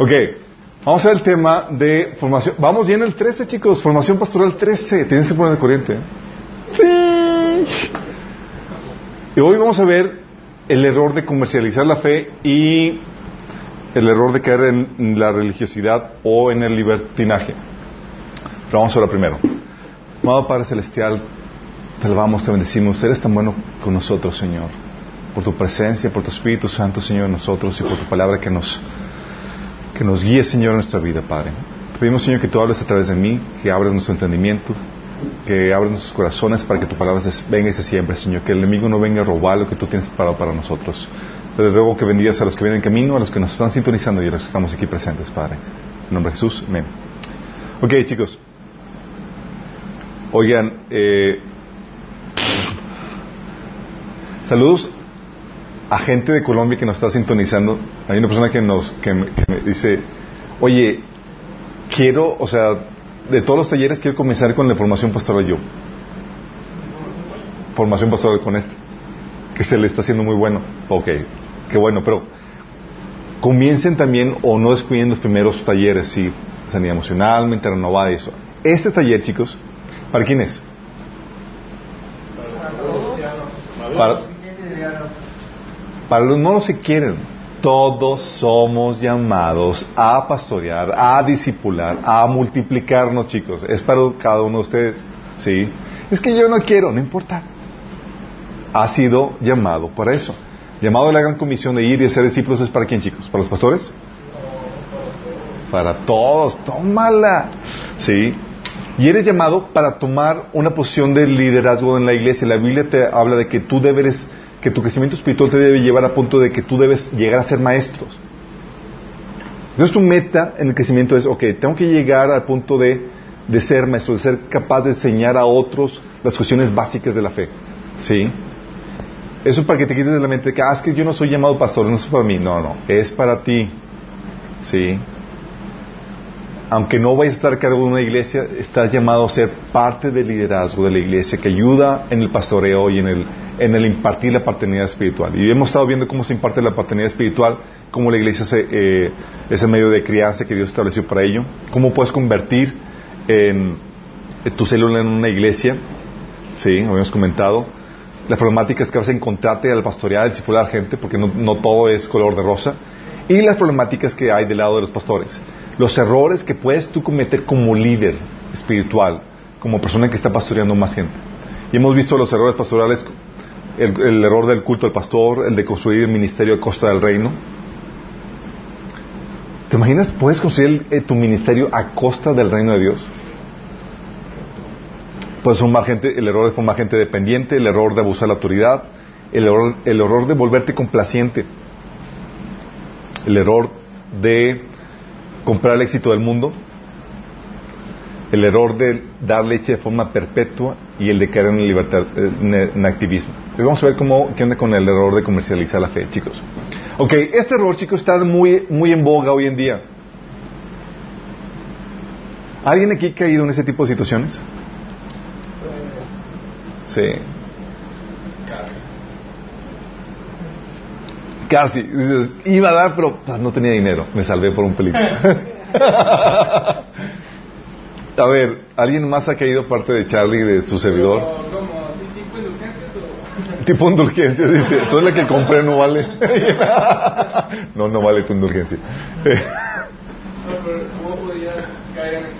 Ok, vamos a ver el tema de formación. Vamos bien el 13, chicos. Formación pastoral 13. Tienes que poner de corriente. Sí. Y hoy vamos a ver el error de comercializar la fe y el error de caer en la religiosidad o en el libertinaje. Pero vamos a ver primero. Amado Padre Celestial, te alabamos, te bendecimos. Eres tan bueno con nosotros, Señor. Por tu presencia, por tu Espíritu Santo, Señor, en nosotros y por tu palabra que nos, que nos guíe, Señor, en nuestra vida, Padre. Te pedimos, Señor, que tú hables a través de mí, que abres nuestro entendimiento, que abres nuestros corazones para que tu palabra venga y se siempre, Señor. Que el enemigo no venga a robar lo que tú tienes preparado para nosotros. Te ruego que bendigas a los que vienen en camino, a los que nos están sintonizando y a los que estamos aquí presentes, Padre. En nombre de Jesús, amén. Ok, chicos. Oigan, eh, saludos a gente de Colombia que nos está sintonizando. Hay una persona que nos que me, dice, oye, quiero, o sea, de todos los talleres quiero comenzar con la formación pastoral yo. Formación pastoral con este, que se le está haciendo muy bueno. Ok, qué bueno, pero comiencen también o no descuiden los primeros talleres, sí, sanidad emocional, mente renovada y eso. Este taller, chicos, ¿para quién es? Para, para los no se quieren. Todos somos llamados a pastorear, a discipular, a multiplicarnos, chicos. Es para cada uno de ustedes. ¿Sí? Es que yo no quiero, no importa. Ha sido llamado para eso. Llamado a la gran comisión de ir y hacer discípulos es para quién, chicos? ¿Para los pastores? Para todos. Tómala. ¿Sí? Y eres llamado para tomar una posición de liderazgo en la iglesia. La Biblia te habla de que tú debes que tu crecimiento espiritual te debe llevar a punto de que tú debes llegar a ser maestros. Entonces tu meta en el crecimiento es, ok, tengo que llegar al punto de, de ser maestro, de ser capaz de enseñar a otros las cuestiones básicas de la fe. ¿Sí? Eso es para que te quites de la mente que, ah, es que yo no soy llamado pastor, no es para mí. No, no, es para ti. ¿Sí? aunque no vayas a estar a cargo de una iglesia, estás llamado a ser parte del liderazgo de la iglesia que ayuda en el pastoreo y en el, en el impartir la paternidad espiritual. Y hemos estado viendo cómo se imparte la paternidad espiritual, cómo la iglesia se, eh, es medio de crianza que Dios estableció para ello, cómo puedes convertir en, tu célula en una iglesia, sí, habíamos comentado, las problemáticas que vas a encontrarte al pastorear, al discipular gente, porque no, no todo es color de rosa, y las problemáticas que hay del lado de los pastores los errores que puedes tú cometer como líder espiritual, como persona que está pastoreando más gente. Y hemos visto los errores pastorales, el, error del culto al pastor, el de construir el ministerio a costa del reino. ¿Te imaginas? ¿Puedes construir eh, tu ministerio a costa del reino de Dios? Puedes formar gente, el error de formar gente dependiente, el error de abusar de la autoridad, el error, el error de volverte complaciente, el error de comprar el éxito del mundo, el error de dar leche de forma perpetua y el de caer en, libertad, en, activismo. vamos a ver cómo, qué onda con el error de comercializar la fe, chicos. Ok, este error, chicos, está muy, muy en boga hoy en día. ¿Alguien aquí ha caído en ese tipo de situaciones? Sí. Casi. iba a dar, pero ah, no tenía dinero. Me salvé por un película. a ver, ¿alguien más ha caído parte de Charlie, de su servidor? ¿Cómo? ¿Tipo indulgencias o...? Tipo indulgencias, dice. Entonces la que compré no vale. no, no vale tu indulgencia. ¿Cómo podría caer en eso?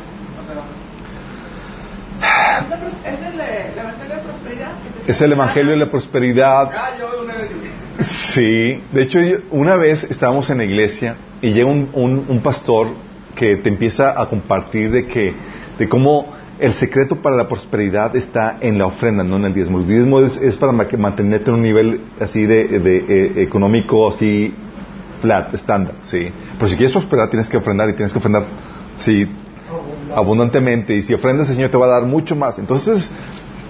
¿Es el, Evangelio de Prosperidad? Es el Evangelio de la Prosperidad. Ah, yo una vez Sí, de hecho una vez estábamos en la iglesia y llega un, un, pastor que te empieza a compartir de que de cómo el secreto para la prosperidad está en la ofrenda, no en el diezmo. El diezmo es, para mantenerte en un nivel así de, eh, económico así flat, estándar, sí. Pero si quieres prosperar tienes que ofrendar y tienes que ofrendar, sí, abundantemente. Y si ofrendas el Señor te va a dar mucho más. Entonces,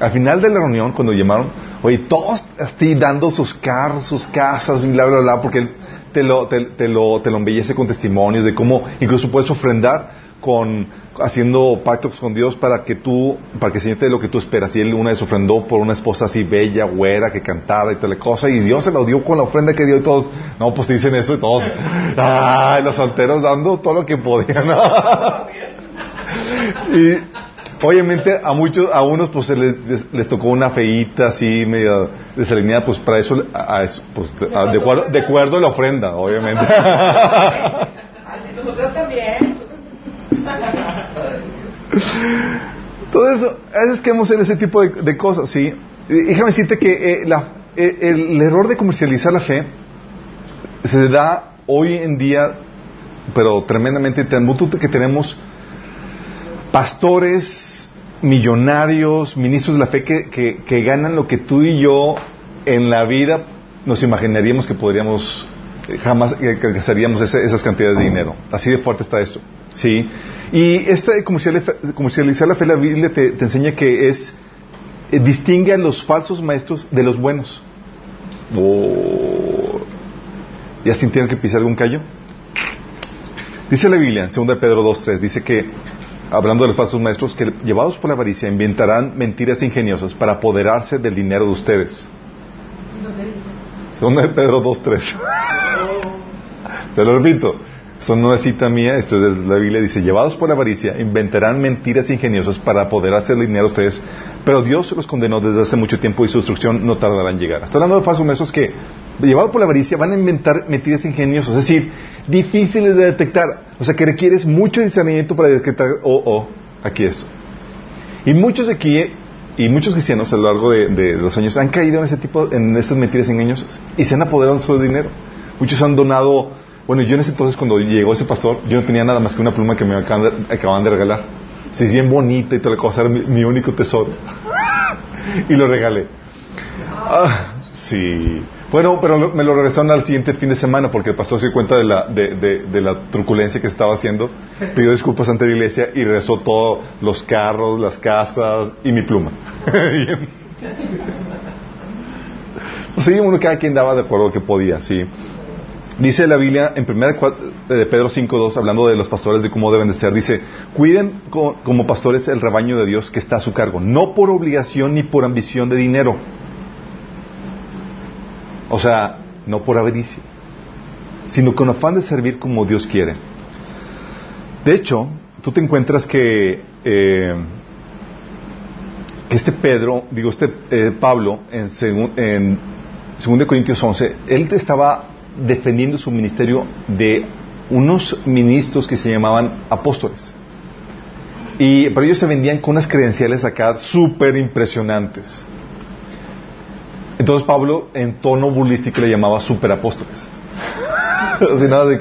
al final de la reunión, cuando llamaron, Oye, todos así dando sus carros, sus casas, bla, bla, bla, porque él te lo, te, lo, te lo embellece con testimonios de cómo incluso puedes ofrendar con haciendo pactos con Dios para que tú, para que el Señor lo que tú esperas. Y él una vez ofrendó por una esposa así bella, güera, que cantara y tal cosa, y Dios se lo dio con la ofrenda que dio y todos, no, pues te dicen eso y todos, los solteros dando todo lo que podían. y obviamente a muchos, a unos pues les, les, tocó una feíta así, medio desalineada, pues para eso, pues de, acuerdo, a la ofrenda, obviamente. Nosotros también. Todo eso, a veces queremos hacer ese tipo de, cosas, ¿sí? déjame decirte que eh, eh, el, error de comercializar la fe se da hoy en día, pero tremendamente, tan que tenemos pastores, millonarios, ministros de la fe que, que, ganan lo que tú y yo en la vida nos imaginaríamos que podríamos, jamás que alcanzaríamos esas cantidades de dinero. Así de fuerte está esto. ¿sí? Y esta de comercializar la fe, la Biblia te, enseña que es, eh, distingue a los falsos maestros de los buenos. Oh. ¿Ya sintieron que pisar algún callo? Dice la Biblia, en 2 Pedro 2.3, dice que, hablando de los falsos maestros, que llevados por la avaricia inventarán mentiras ingeniosas para apoderarse del dinero de ustedes. 2 Pedro 2.3. Se lo repito. Esto no es cita mía, esto es de la Biblia, dice, llevados por la avaricia, inventarán mentiras ingeniosas para poder hacer dinero a ustedes, pero Dios los condenó desde hace mucho tiempo y su destrucción no tardará en llegar. Está hablando de falsos maestros que, llevados por la avaricia, van a inventar mentiras ingeniosas, es decir, difíciles de detectar, o sea, que requieres mucho discernimiento para detectar, oh, oh, aquí esto. Y muchos aquí, y muchos cristianos a lo largo de, los años han caído en ese tipo, en estas mentiras engañosas y se han apoderado de su dinero. Muchos han donado bueno, yo en ese entonces cuando llegó ese pastor, yo no tenía nada más que una pluma que me acaban de, regalar. Si es bien bonita y toda la cosa, era mi, único tesoro. y lo regalé. Ah, sí. Bueno, pero me lo regresaron al siguiente fin de semana porque el pastor se dio cuenta de la, de, la truculencia que estaba haciendo. Pidió disculpas ante la iglesia y regresó todos los carros, las casas y mi pluma. sí, uno cada quien daba de acuerdo que podía, sí. Dice la Biblia en 1 de Pedro 5.2, hablando de los pastores, de cómo deben de ser, dice, cuiden como pastores el rebaño de Dios que está a su cargo, no por obligación ni por ambición de dinero. O sea, no por avaricia, sino con afán de servir como Dios quiere. De hecho, tú te encuentras que eh, este Pedro, digo, este eh, Pablo, en, en 2 Corintios 11, él estaba defendiendo su ministerio de unos ministros que se llamaban apóstoles. Y, pero ellos se vendían con unas credenciales acá súper impresionantes. Entonces Pablo, en tono burlístico, le llamaba superapóstoles. de...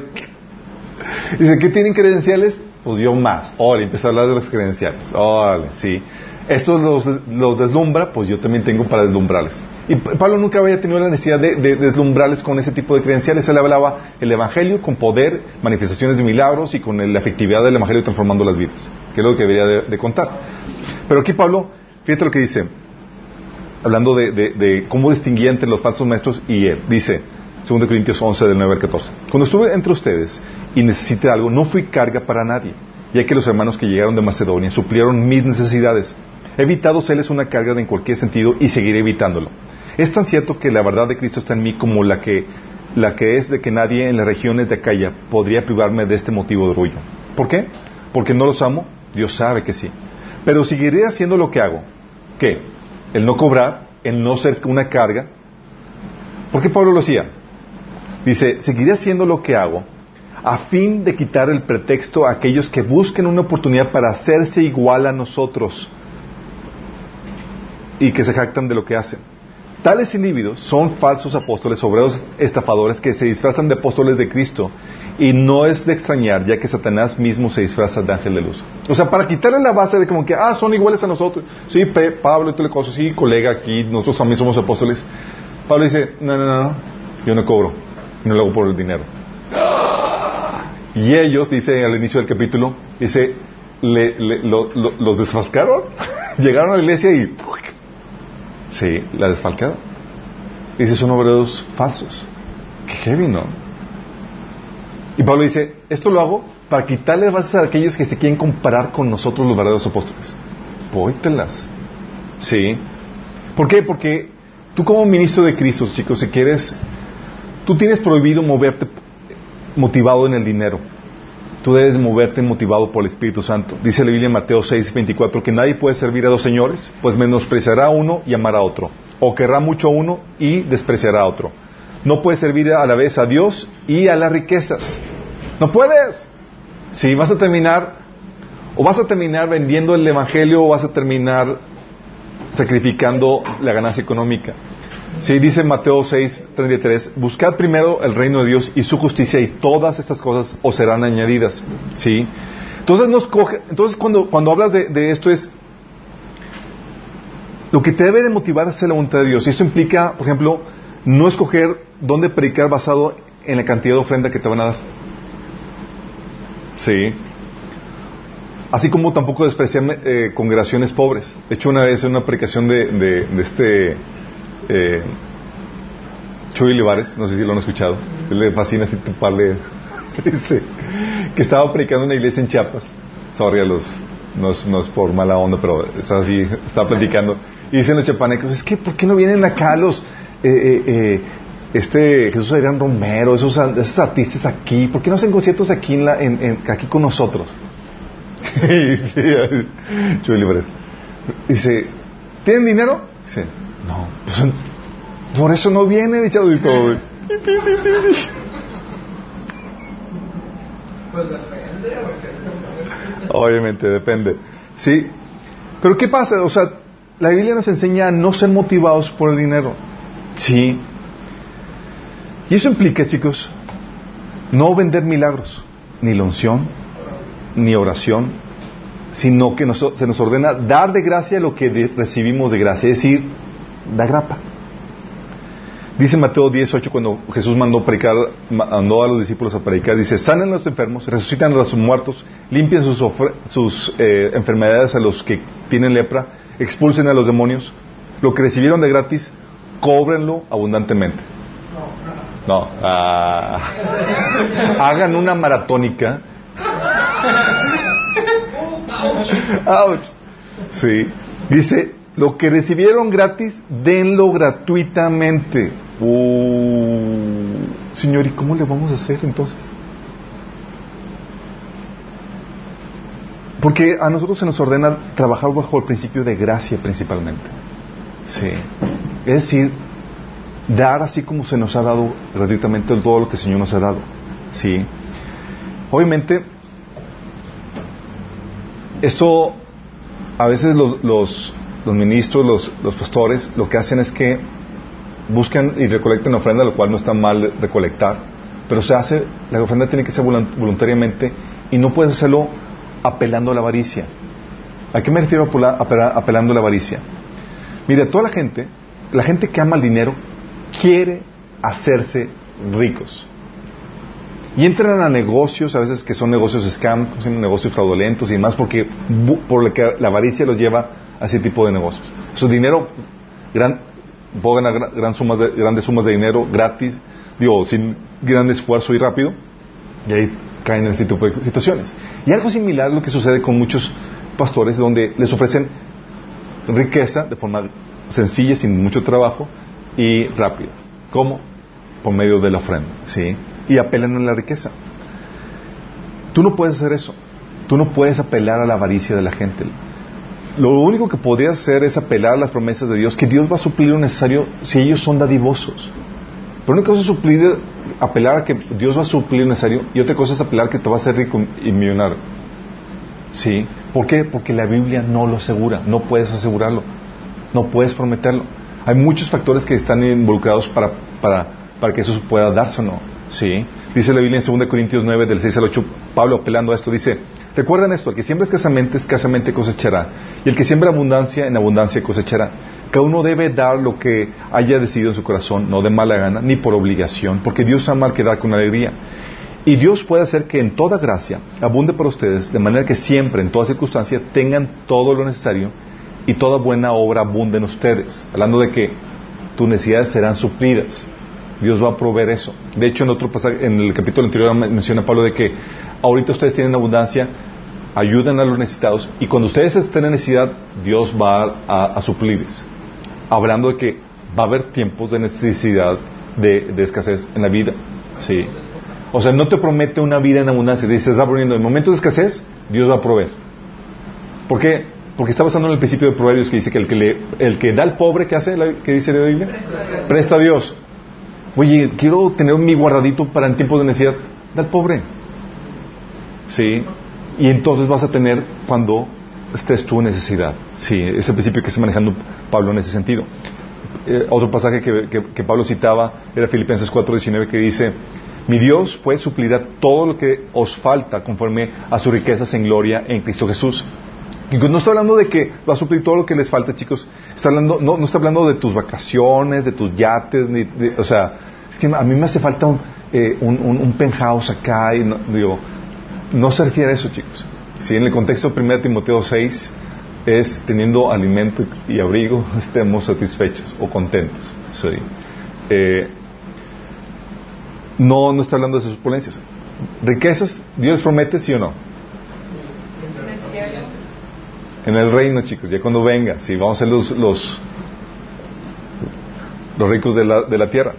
Dice, ¿qué tienen credenciales? Pues yo más. Órale, empecé a hablar de las credenciales. Órale, sí. Esto los, los deslumbra, pues yo también tengo para deslumbrarles. Y Pablo nunca había tenido la necesidad de, deslumbrarles con ese tipo de credenciales. Él hablaba el Evangelio con poder, manifestaciones de milagros y con la efectividad del Evangelio transformando las vidas, que es lo que debería de, contar. Pero aquí Pablo, fíjate lo que dice, hablando de, cómo distinguía entre los falsos maestros y él. Dice, 2 Corintios 11, del 9 al 14, cuando estuve entre ustedes y necesité algo, no fui carga para nadie, ya que los hermanos que llegaron de Macedonia suplieron mis necesidades. He evitado serles una carga en cualquier sentido y seguiré evitándolo es tan cierto que la verdad de Cristo está en mí como la que, la que es de que nadie en las regiones de Acaya podría privarme de este motivo de orgullo. ¿Por qué? Porque no los amo, Dios sabe que sí. Pero seguiré haciendo lo que hago. ¿Qué? El no cobrar, el no ser una carga. ¿Por qué Pablo lo hacía? Dice, seguiré haciendo lo que hago a fin de quitar el pretexto a aquellos que busquen una oportunidad para hacerse igual a nosotros y que se jactan de lo que hacen. Tales individuos son falsos apóstoles, obreros estafadores que se disfrazan de apóstoles de Cristo. Y no es de extrañar, ya que Satanás mismo se disfraza de ángel de luz. O sea, para quitarle la base de como que, ah, son iguales a nosotros. Sí, Pablo y todo cosas, sí, colega aquí, nosotros también somos apóstoles. Pablo dice, no, no, no, yo no cobro, no lo hago por el dinero. Y ellos, dice al inicio del capítulo, dice, los desfascaron, llegaron a la iglesia y Sí, la desfalcada. Dice, son obreros falsos. Qué heavy, ¿no? Y Pablo dice, esto lo hago para quitarle bases a aquellos que se quieren comparar con nosotros los verdaderos apóstoles. Póytelas. Sí. ¿Por qué? Porque tú como ministro de Cristo, chicos, si quieres, tú tienes prohibido moverte motivado en el dinero. Tú debes moverte motivado por el Espíritu Santo. Dice la Biblia en Mateo 6, 24 que nadie puede servir a dos señores, pues menospreciará a uno y amará a otro. O querrá mucho a uno y despreciará a otro. No puedes servir a la vez a Dios y a las riquezas. No puedes. Si vas a terminar, o vas a terminar vendiendo el Evangelio o vas a terminar sacrificando la ganancia económica. Sí, dice Mateo 6, 33, buscad primero el reino de Dios y su justicia y todas estas cosas os serán añadidas. Sí. Entonces, nos coge, entonces cuando, cuando hablas de, esto es, lo que te debe de motivar es la voluntad de Dios. Y esto implica, por ejemplo, no escoger dónde predicar basado en la cantidad de ofrenda que te van a dar. Sí. Así como tampoco despreciar eh, congregaciones pobres. De hecho, una vez en una predicación de, de, este eh, Chuy Olivares, no sé si lo han escuchado, le fascina este parle, dice que estaba predicando en una iglesia en Chiapas. Sorry a los, no es, no es por mala onda, pero es así, estaba predicando. Y dicen los chapanecos, es que ¿por qué no vienen acá los, eh, eh, eh este Jesús Adrián Romero, esos, esos artistas aquí, ¿por qué no hacen conciertos aquí, en la, en, aquí con nosotros? dice, dice, ¿tienen dinero? Dice, no, pues por eso no viene, todo. Pues depende, Obviamente, depende. Sí. Pero ¿qué pasa? O sea, la Biblia nos enseña a no ser motivados por el dinero. Sí. Y eso implica, chicos, no vender milagros, ni la unción, ni oración, sino que se nos ordena dar de gracia lo que recibimos de gracia, es decir, da grapa. Dice Mateo 18 cuando Jesús mandó, predicar, mandó a los discípulos a predicar, dice, sanen a los enfermos, resucitan a los muertos, limpien sus, sus eh, enfermedades a los que tienen lepra, expulsen a los demonios, lo que recibieron de gratis, cóbrenlo abundantemente. No, ah, hagan una maratónica. Ouch. Sí. Dice, lo que recibieron gratis, denlo gratuitamente. Uh, señor, ¿y cómo le vamos a hacer entonces? Porque a nosotros se nos ordena trabajar bajo el principio de gracia principalmente. Sí. Es decir, dar así como se nos ha dado gratuitamente todo lo que el Señor nos ha dado. Sí. Obviamente, esto a veces los, los, ministros, los, los, pastores, lo que hacen es que buscan y recolectan ofrenda, lo cual no está mal recolectar, pero se hace, la ofrenda tiene que ser voluntariamente y no puedes hacerlo apelando a la avaricia. ¿A qué me refiero apelando a la avaricia? Mire, toda la gente, la gente que ama el dinero, quiere hacerse ricos. Y entran a negocios, a veces que son negocios scam, son negocios fraudulentos y demás, porque por lo que la avaricia los lleva a ese tipo de negocios. Su dinero, gran, pueden ganar grandes sumas de dinero gratis, digo, sin gran esfuerzo y rápido, y ahí caen en ese tipo de situaciones. Y algo similar lo que sucede con muchos pastores, donde les ofrecen riqueza de forma sencilla, sin mucho trabajo, y rápido. ¿Cómo? Por medio de la ofrenda, ¿sí? Y apelan a la riqueza. Tú no puedes hacer eso. Tú no puedes apelar a la avaricia de la gente. Lo único que podrías hacer es apelar a las promesas de Dios, que Dios va a suplir lo necesario si ellos son dadivosos. Pero una cosa es suplir, apelar a que Dios va a suplir lo necesario y otra cosa es apelar que te va a hacer rico y millonario. ¿Sí? ¿Por qué? Porque la Biblia no lo asegura, no puedes asegurarlo, no puedes prometerlo. Hay muchos factores que están involucrados para, para, para que eso pueda darse o no. ¿Sí? Dice la Biblia en 2 Corintios 9, del 6 al 8, Pablo apelando a esto, dice, recuerden esto, el que siembra escasamente, escasamente cosechará, y el que siembra abundancia, en abundancia cosechará. Cada uno debe dar lo que haya decidido en su corazón, no de mala gana, ni por obligación, porque Dios ama al que da con alegría. Y Dios puede hacer que en toda gracia abunde para ustedes, de manera que siempre, en toda circunstancia, tengan todo lo necesario y toda buena obra abunde en ustedes. Hablando de que tus necesidades serán suplidas. Dios va a proveer eso. De hecho, en otro pasaje, en el capítulo anterior menciona Pablo de que ahorita ustedes tienen abundancia, ayuden a los necesitados y cuando ustedes estén en necesidad, Dios va a, suplirles. Hablando de que va a haber tiempos de necesidad, de, escasez en la vida. Sí. O sea, no te promete una vida en abundancia. Dice, está poniendo en momentos de escasez, Dios va a proveer. ¿Por qué? Porque está basando en el principio de Proverbios que dice que el que, el que da al pobre, ¿qué hace? ¿Qué dice la Biblia? Presta a Dios. Oye, quiero tener mi guardadito para en tiempos de necesidad. Da al pobre. Sí. Y entonces vas a tener cuando estés en necesidad. Sí, es el principio que está manejando Pablo en ese sentido. Eh, otro pasaje que, Pablo citaba era Filipenses 4:19 que dice, mi Dios pues suplirá todo lo que os falta conforme a sus riquezas en gloria en Cristo Jesús. No está hablando de que va a suplir todo lo que les falta, chicos. Está hablando, no, no está hablando de tus vacaciones, de tus yates, ni o sea, es que a mí me hace falta un, eh, un, penthouse acá y no, digo, no se refiere a eso, chicos. Si en el contexto de 1 Timoteo 6 es teniendo alimento y abrigo, estemos satisfechos o contentos. Eh, no, no está hablando de esas opulencias. Riquezas, Dios promete, sí o no. En el reino, chicos, ya cuando venga, sí, vamos a ser los, los, los ricos de la, de la tierra.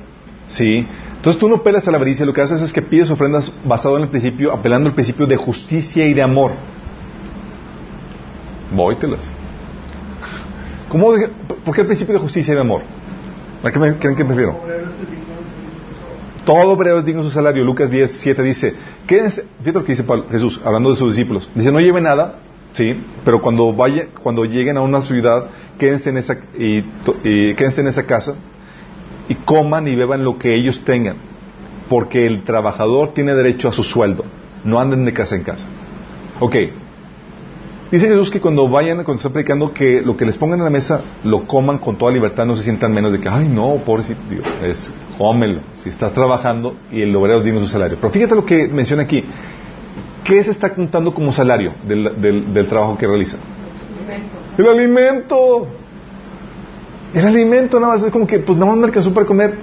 Sí. Entonces tú no pelas a la avaricia, lo que haces es que pides ofrendas basado en el principio, apelando al principio de justicia y de amor. Vóytelas. ¿Cómo ¿Por qué el principio de justicia y de amor? ¿A qué me, creen que prefiero? Todo obrero es digno de su salario. Lucas 10, 7 dice, quédense, fíjate lo que dice Jesús, hablando de sus discípulos. Dice, no lleve nada, sí, pero cuando vaya, cuando lleguen a una ciudad, quédense en esa, y quédense en esa casa y coman y beban lo que ellos tengan, porque el trabajador tiene derecho a su sueldo, no anden de casa en casa. Ok, dice Jesús que cuando vayan, cuando estén predicando, que lo que les pongan en la mesa lo coman con toda libertad, no se sientan menos de que, ay no, pobrecito, es cómelo, si estás trabajando y el obrero tiene su salario. Pero fíjate lo que menciona aquí, ¿qué se está contando como salario del, del trabajo que realiza? El alimento. El alimento nada más es como que, pues nada más me alcanzó para comer.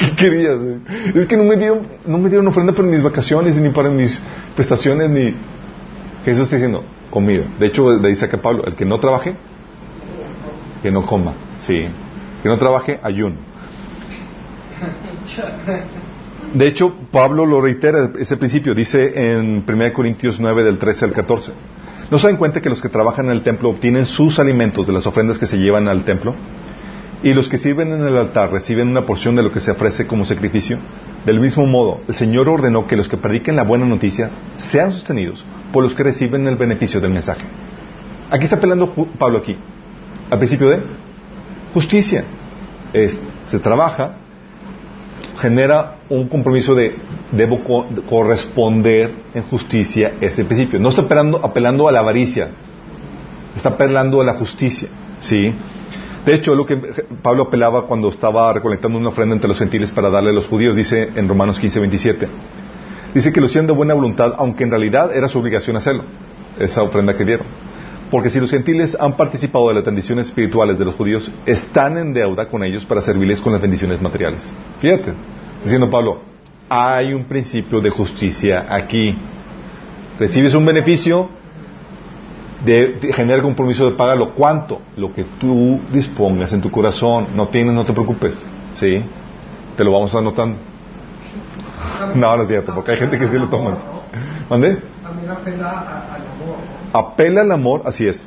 ¿Qué querías? Es que no me dieron, no me dieron ofrenda para mis vacaciones, ni para mis prestaciones, ni. Jesús está diciendo, comida. De hecho, de ahí saca Pablo, el que no trabaje, que no coma. Sí. Que no trabaje, ayuno. De hecho, Pablo lo reitera ese principio, dice en 1 Corintios 9 del 13 al 14. ¿No se dan cuenta que los que trabajan en el templo obtienen sus alimentos de las ofrendas que se llevan al templo? Y los que sirven en el altar reciben una porción de lo que se ofrece como sacrificio. Del mismo modo, el Señor ordenó que los que prediquen la buena noticia sean sostenidos por los que reciben el beneficio del mensaje. Aquí está apelando Pablo aquí, al principio de justicia. se trabaja genera un compromiso de debo corresponder en justicia ese principio. No está apelando, apelando a la avaricia, está apelando a la justicia. ¿sí? De hecho, lo que Pablo apelaba cuando estaba recolectando una ofrenda entre los gentiles para darle a los judíos, dice en Romanos 15, 27. Dice que lo hacían de buena voluntad, aunque en realidad era su obligación hacerlo, esa ofrenda que dieron. Porque si los gentiles han participado de las bendiciones espirituales de los judíos, están en deuda con ellos para servirles con las bendiciones materiales. Fíjate, diciendo Pablo, hay un principio de justicia aquí. Recibes un beneficio, de, el compromiso de pagarlo. ¿Cuánto? Lo que tú dispongas en tu corazón. No tienes, no te preocupes. ¿Sí? Te lo vamos anotando. No, no es cierto, porque hay gente que sí lo toma. ¿Dónde? También apela al amor. Apela al amor, así es.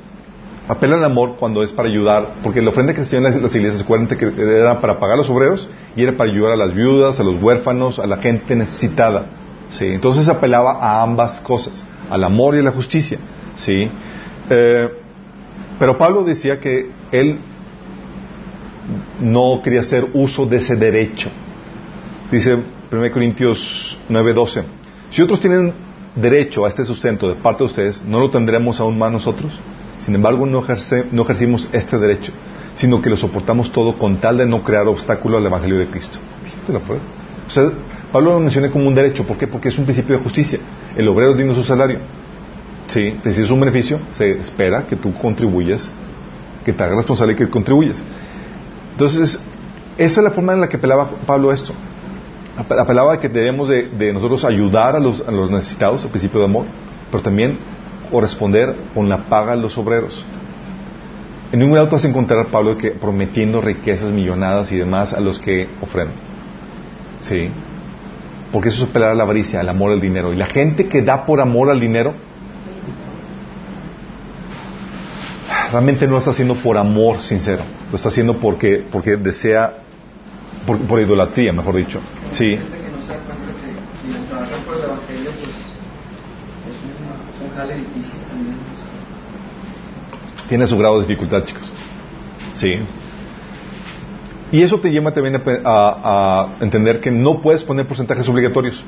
Apela al amor cuando es para ayudar, porque la ofrenda que se en las iglesias, que era para pagar a los obreros y era para ayudar a las viudas, a los huérfanos, a la gente necesitada. ¿sí? Entonces apelaba a ambas cosas, al amor y a la justicia. ¿sí? Eh, pero Pablo decía que él no quería hacer uso de ese derecho. Dice 1 Corintios 9:12, si otros tienen derecho a este sustento de parte de ustedes, ¿no lo tendremos aún más nosotros? Sin embargo, no, no ejercimos este derecho, sino que lo soportamos todo con tal de no crear obstáculo al Evangelio de Cristo. Fíjate la prueba. Pablo lo menciona como un derecho. ¿Por qué? Porque es un principio de justicia. El obrero es digno de su salario. Sí, si es un beneficio, se espera que tú contribuyas, que te hagas responsable y que contribuyas. Entonces, esa es la forma en la que apelaba Pablo esto. Apelaba de que debemos de, nosotros ayudar a los, necesitados, al principio de amor, pero también corresponder con la paga a los obreros. En ningún lado vas a encontrar Pablo que prometiendo riquezas millonadas y demás a los que ofrendan. Sí. Porque eso es apelar a la avaricia, al amor al dinero. Y la gente que da por amor al dinero, realmente no lo está haciendo por amor sincero. Lo está haciendo porque, porque desea, por, por idolatría, mejor dicho. Sí. Tiene su grado de dificultad, chicos. Sí. Y eso te lleva también a, entender que no puedes poner porcentajes obligatorios.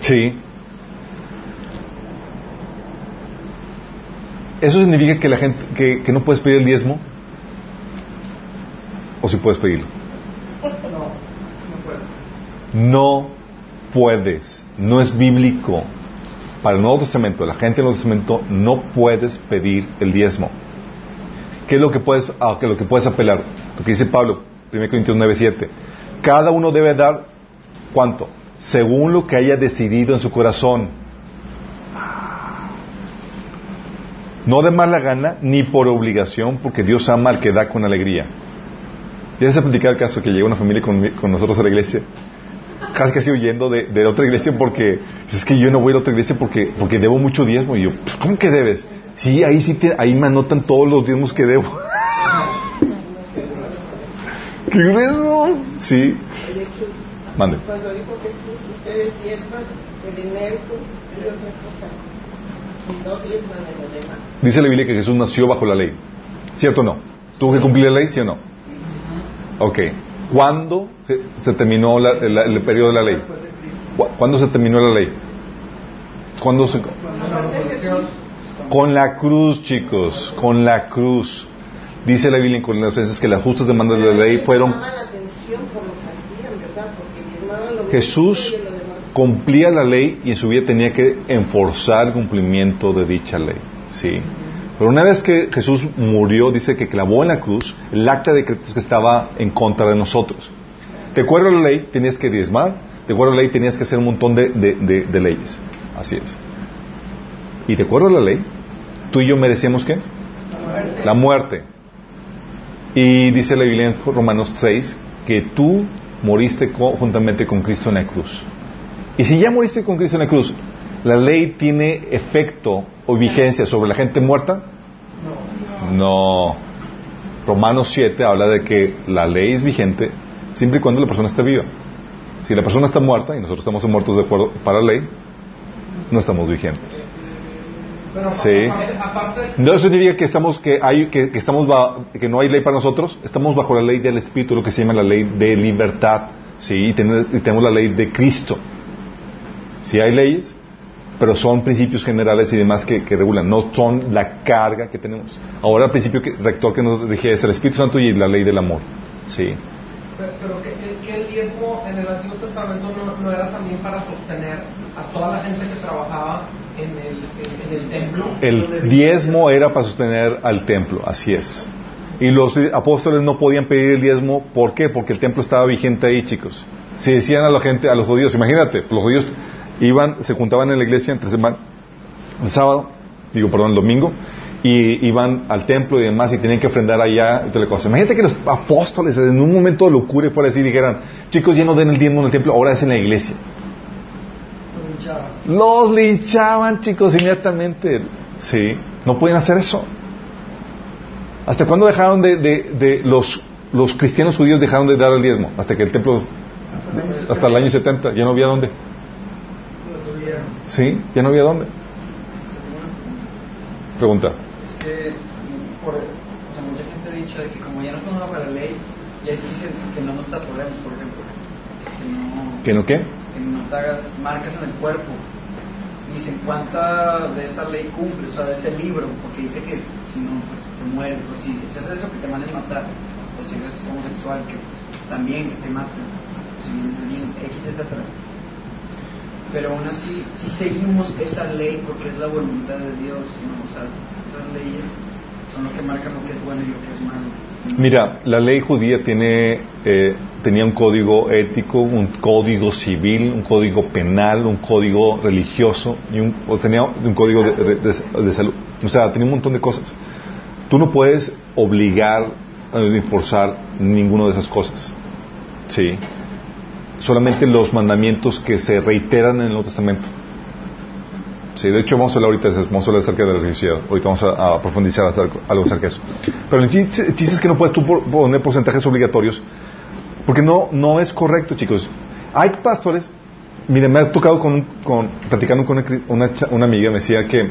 Sí. ¿Eso significa que la gente que, que no puedes pedir el diezmo? ¿O si puedes pedirlo? No, no puedes. No es bíblico para el Nuevo Testamento, la gente del Nuevo Testamento, no puedes pedir el diezmo. ¿Qué es lo que puedes, a lo que puedes apelar? Lo que dice Pablo, 1 Corintios 9, 7. Cada uno debe dar, ¿cuánto? Según lo que haya decidido en su corazón. No de mala gana, ni por obligación, porque Dios ama al que da con alegría. ¿Ya se ha platicado el caso que llegó una familia con, con nosotros a la iglesia? casi casi huyendo de, de, otra iglesia porque es que yo no voy a otra iglesia porque, porque debo mucho diezmo. Y yo, pues, ¿cómo que debes? Sí, ahí sí te, ahí me anotan todos los diezmos que debo. ¿Qué grueso? Sí. Mande. Cuando dijo Jesús, ustedes diezman el dinero y otra cosa. No diezman en los demás. Dice la Biblia que Jesús nació bajo la ley. ¿Cierto o no? ¿Tuvo que cumplir la ley, sí o no? Ok. ¿Cuándo se terminó el periodo de la ley? ¿Cuándo se terminó la ley? ¿Cuándo se... Con la cruz, chicos, con la cruz. Dice la Biblia en Colosenses que las justas demandas de la ley fueron... Jesús cumplía la ley y en su vida tenía que enforzar el cumplimiento de dicha ley. ¿Sí? Pero una vez que Jesús murió, dice que clavó en la cruz el acta de decretos que estaba en contra de nosotros. De acuerdo a la ley, tenías que diezmar, de acuerdo a la ley, tenías que hacer un montón de, leyes. Así es. Y de acuerdo a la ley, tú y yo merecíamos qué? La muerte. Y dice la Biblia en Romanos 6 que tú moriste juntamente con Cristo en la cruz. Y si ya moriste con Cristo en la cruz, ¿la ley tiene efecto o vigencia sobre la gente muerta? No. Romanos 7 habla de que la ley es vigente siempre y cuando la persona esté viva. Si la persona está muerta y nosotros estamos muertos de acuerdo para la ley, no estamos vigentes. sí. No significa que estamos que hay que, estamos que no hay ley para nosotros. Estamos bajo la ley del Espíritu, lo que se llama la ley de libertad. Sí, y tenemos la ley de Cristo. Si hay leyes, pero son principios generales y demás que, regulan, no son la carga que tenemos. Ahora el principio rector que nos dije es el Espíritu Santo y la ley del amor. Sí. Pero, que, el diezmo en el Antiguo Testamento no, era también para sostener a toda la gente que trabajaba en el, en el templo. El diezmo era para sostener al templo, así es. Y los apóstoles no podían pedir el diezmo, ¿por qué? Porque el templo estaba vigente ahí, chicos. Si decían a la gente, a los judíos, imagínate, los judíos iban, se juntaban en la iglesia entre semana, el sábado, digo, perdón, el domingo, y iban al templo y demás y tenían que ofrendar allá y toda la cosa. Imagínate que los apóstoles en un momento de locura y por así dijeran, chicos, ya no den el diezmo en el templo, ahora es en la iglesia. Los linchaban, chicos, inmediatamente. Sí, no pueden hacer eso. ¿Hasta cuándo dejaron de, de, los, los cristianos judíos dejaron de dar el diezmo? Hasta que el templo, hasta el año 70, ya no había dónde. ¿Sí? ¿Ya no había dónde? Pregunta. Es que, por, o sea, mucha gente ha dicho de que como ya no estamos bajo la ley, ya es difícil que no nos tatuemos, por ejemplo. Que no, ¿Que no qué? Que no te hagas marcas en el cuerpo. Dicen, ¿cuánta de esa ley cumple? O sea, de ese libro, porque dice que si no, pues te mueres, o si, si haces eso, que te manden matar, o si eres homosexual, que pues, también que te maten, o si bien X, etcétera pero aún así, si seguimos esa ley porque es la voluntad de Dios, ¿no? o sea, esas leyes son lo que marcan lo que es bueno y lo que es malo. Mira, la ley judía tiene, eh, tenía un código ético, un código civil, un código penal, un código religioso y un, o tenía un código de, de, salud. O sea, tenía un montón de cosas. Tú no puedes obligar a forzar ninguno de esas cosas. Sí. Solamente los mandamientos que se reiteran en el Nuevo Testamento. Sí, de hecho vamos a hablar ahorita, vamos a hablar acerca de la religiosidad. Ahorita vamos a, profundizar algo acerca de eso. Pero el chiste, es que no puedes tú poner porcentajes obligatorios porque no, no es correcto, chicos. Hay pastores, miren, me ha tocado con, con platicando con una, una, amiga, me decía que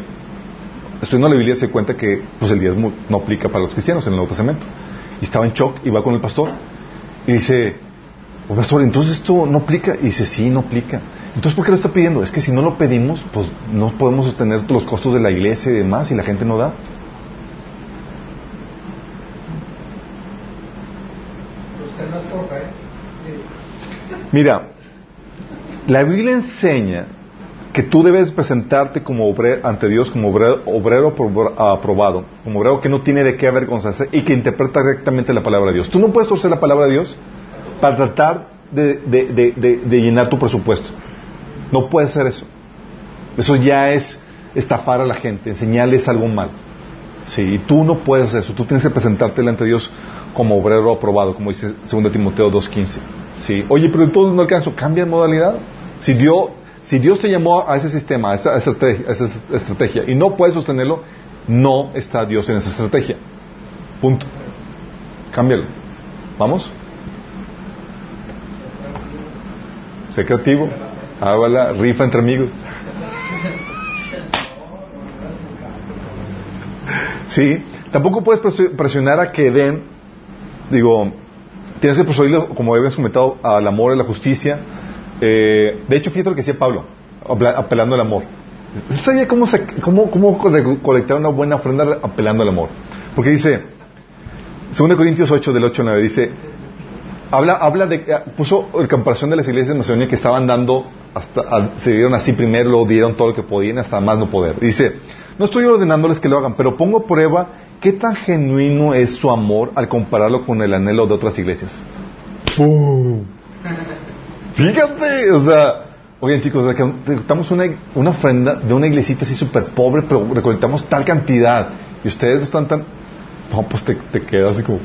estudiando la Biblia se cuenta que pues el diezmo no aplica para los cristianos en el Nuevo Testamento. Y estaba en shock y va con el pastor y dice, oh, pastor, entonces esto no aplica. Y dice, sí, no aplica. Entonces, ¿por qué lo está pidiendo? Es que si no lo pedimos, pues no podemos sostener los costos de la iglesia y demás y la gente no da. Mira, la Biblia enseña que tú debes presentarte como obrero, ante Dios como obrero, aprobado, como obrero que no tiene de qué avergonzarse y que interpreta directamente la palabra de Dios. Tú no puedes torcer la palabra de Dios para tratar de llenar tu presupuesto. No puede ser eso. Eso ya es estafar a la gente, enseñarles algo mal. Sí, y tú no puedes hacer eso. Tú tienes que presentarte delante de Dios como obrero aprobado, como dice 2 Timoteo 2.15. Sí. Oye, pero entonces no alcanzo. Cambia de modalidad. Si Dios, si Dios te llamó a ese sistema, a esa, estrategia, y no puedes sostenerlo, no está Dios en esa estrategia. Punto. Cámbialo. ¿Vamos? Sé creativo. Hágala, rifa entre amigos. Sí, tampoco puedes presionar a que den, digo, tienes que persuadirlo, como habías comentado, al amor y la justicia. Eh, de hecho, fíjate lo que decía Pablo, apelando al amor. ¿Sabía cómo, cómo, cómo colectar una buena ofrenda apelando al amor? Porque dice, 2 Corintios 8, del 8 al 9, dice, habla, habla de, puso la comparación de las iglesias de Macedonia que estaban dando hasta, se dieron así primero, lo dieron todo lo que podían hasta más no poder. Dice, no estoy ordenándoles que lo hagan, pero pongo a prueba qué tan genuino es su amor al compararlo con el anhelo de otras iglesias. Fíjate, o sea, oigan chicos, recolectamos una, una ofrenda de una iglesita así súper pobre, pero recolectamos tal cantidad y ustedes no están tan... No, pues te, te quedas así como...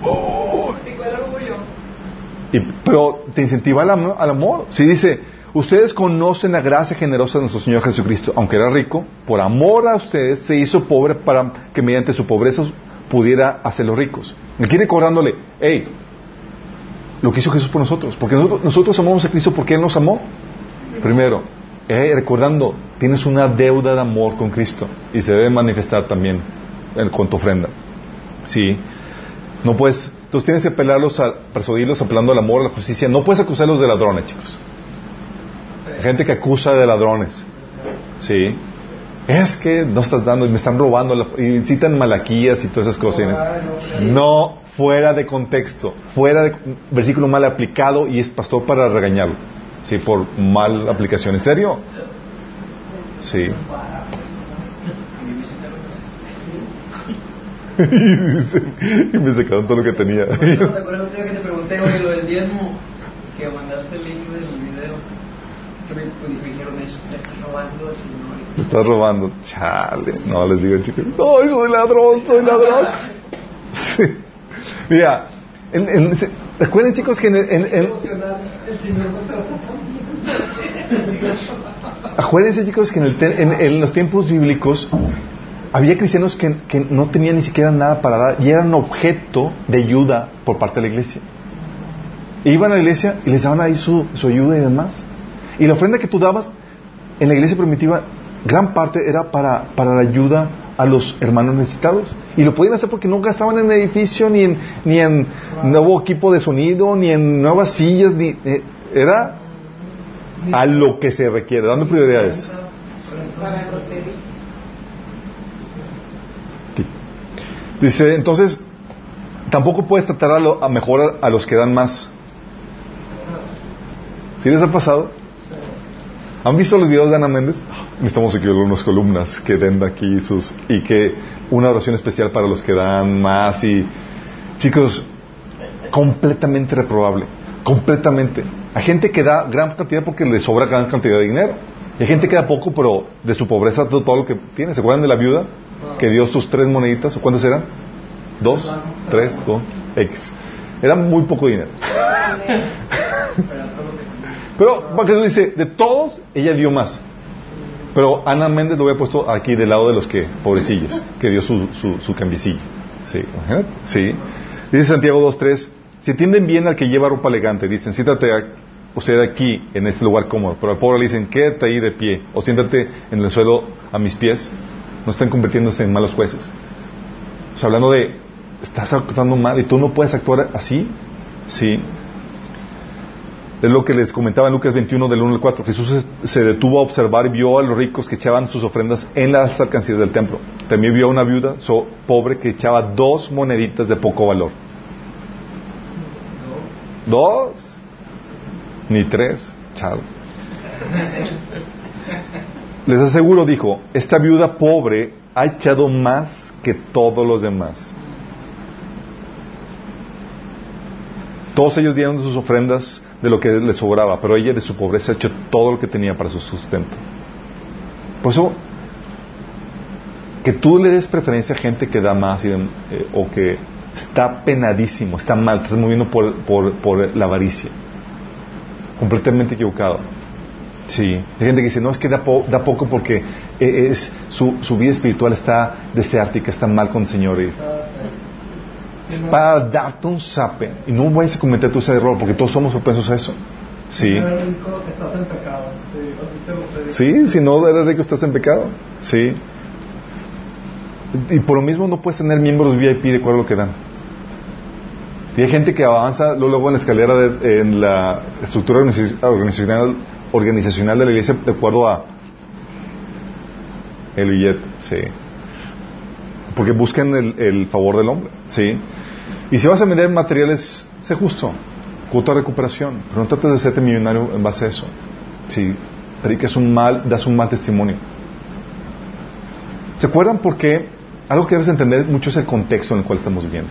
Y, pero te incentiva al, al amor. Si dice, Ustedes conocen la gracia generosa de nuestro Señor Jesucristo. Aunque era rico, por amor a ustedes se hizo pobre para que mediante su pobreza pudiera hacerlos ricos. Me quiere cobrándole, hey, lo que hizo Jesús por nosotros. Porque nosotros, nosotros amamos a Cristo porque Él nos amó. Primero, recordando, tienes una deuda de amor con Cristo y se debe manifestar también con tu ofrenda. Sí. No puedes, tú tienes que apelarlos persuadirlos apelando al amor, a la justicia. No puedes acusarlos de ladrones, chicos. Gente que acusa de ladrones. Sí. Es que no estás dando y me están robando. y citan malaquías y todas esas cosas. No, fuera de contexto. Fuera de versículo mal aplicado y es pastor para regañarlo. Sí, por mal aplicación. ¿En serio? Sí. y me sacaron todo lo que tenía. ¿Te acuerdas que te pregunté hoy lo del diezmo? Que mandaste el link del video que me, dijeron eso, le estás robando al Señor. Le estás robando, chale. No, les digo, chicos, no, soy ladrón, soy ladrón. sí. Mira, en, en, recuerden, chicos, que en, en, en Acuérdense, chicos, que en, el en, en, los tiempos bíblicos había cristianos que, que, no tenían ni siquiera nada para dar y eran objeto de ayuda por parte de la iglesia. iban a la iglesia y les daban ahí su, su ayuda y demás. Y la ofrenda que tú dabas en la iglesia primitiva, gran parte era para, para la ayuda a los hermanos necesitados. Y lo podían hacer porque no gastaban en edificio, ni en, ni en nuevo equipo de sonido, ni en nuevas sillas, ni, eh, era a lo que se requiere, dando prioridades. Dice, entonces, tampoco puedes tratar a, a mejor a, los que dan más. ¿Sí les ha pasado? ¿Han visto los videos de Ana Méndez? Necesitamos aquí unas columnas que den aquí sus... Y que una oración especial para los que dan más y... Chicos, completamente reprobable. Completamente. Hay gente que da gran cantidad porque le sobra gran cantidad de dinero. Y hay gente que da poco, pero de su pobreza todo, todo lo que tiene. ¿Se acuerdan de la viuda que dio sus tres moneditas? ¿O cuántas eran? ¿Dos? ¿Tres? ¿Dos? X. Era muy poco dinero. Pero Jesús dice, de todos, ella dio más. Pero Ana Méndez lo había puesto aquí del lado de los que, pobrecillos, que dio su, su, su cambiecillo. Sí, sí. Dice Santiago 2.3, si atienden bien al que lleva ropa elegante, dicen, siéntate usted aquí, en este lugar cómodo, pero al pobre le dicen, quédate ahí de pie, o siéntate en el suelo a mis pies, no están convirtiéndose en malos jueces. O sea, hablando de, estás actuando mal y tú no puedes actuar así, sí. Es lo que les comentaba en Lucas 21 del 1 al 4. Jesús se detuvo a observar y vio a los ricos que echaban sus ofrendas en las alcancías del templo. También vio a una viuda pobre que echaba dos moneditas de poco valor. ¿Dos? Ni tres. Chao. Les aseguro, dijo, esta viuda pobre ha echado más que todos los demás. Todos ellos dieron sus ofrendas de lo que les sobraba, pero ella de su pobreza ha hecho todo lo que tenía para su sustento. Por eso, que tú le des preferencia a gente que da más eh, o que está penadísimo, está mal, estás moviendo por, por, la avaricia. Completamente equivocado. Sí. Hay gente que dice, no, es que da, da poco porque eh, es, su, su, vida espiritual está desértica, está mal con el Señor. Y, es para darte un zape. Y no vayas a cometer tu ese error, porque todos somos propensos a eso. Sí. Sí, si no eres rico estás en pecado. Sí. Y por lo mismo no puedes tener miembros VIP de acuerdo a lo que dan. Y hay gente que avanza luego en la escalera de, en la estructura organizacional, organizacional de la iglesia de acuerdo a el billete, sí. Porque buscan el, el favor del hombre, sí. Y si vas a vender materiales, sé justo, cuota de recuperación, pero no trates de hacerte millonario en base a eso. Si predicas un mal, das un mal testimonio. ¿Se acuerdan por qué? Algo que debes entender mucho es el contexto en el cual estamos viviendo.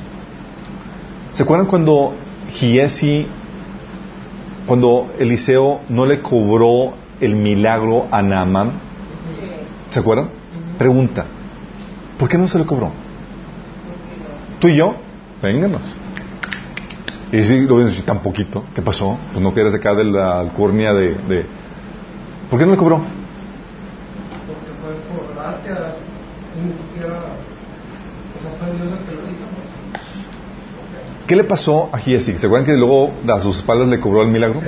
¿Se acuerdan cuando Giesi, cuando Eliseo no le cobró el milagro a Naaman? ¿Se acuerdan? Pregunta, ¿por qué no se le cobró? ¿Tú y yo? vénganos. Y si lo ven tan poquito, ¿qué pasó? Pues no quieres sacar de la alcurnia de, de, ¿Por qué no le cobró? Porque fue por gracia y ni siquiera. O sea, fue Dios el que lo hizo. ¿Qué le pasó a Giesi? ¿Se acuerdan que luego a sus espaldas le cobró el milagro?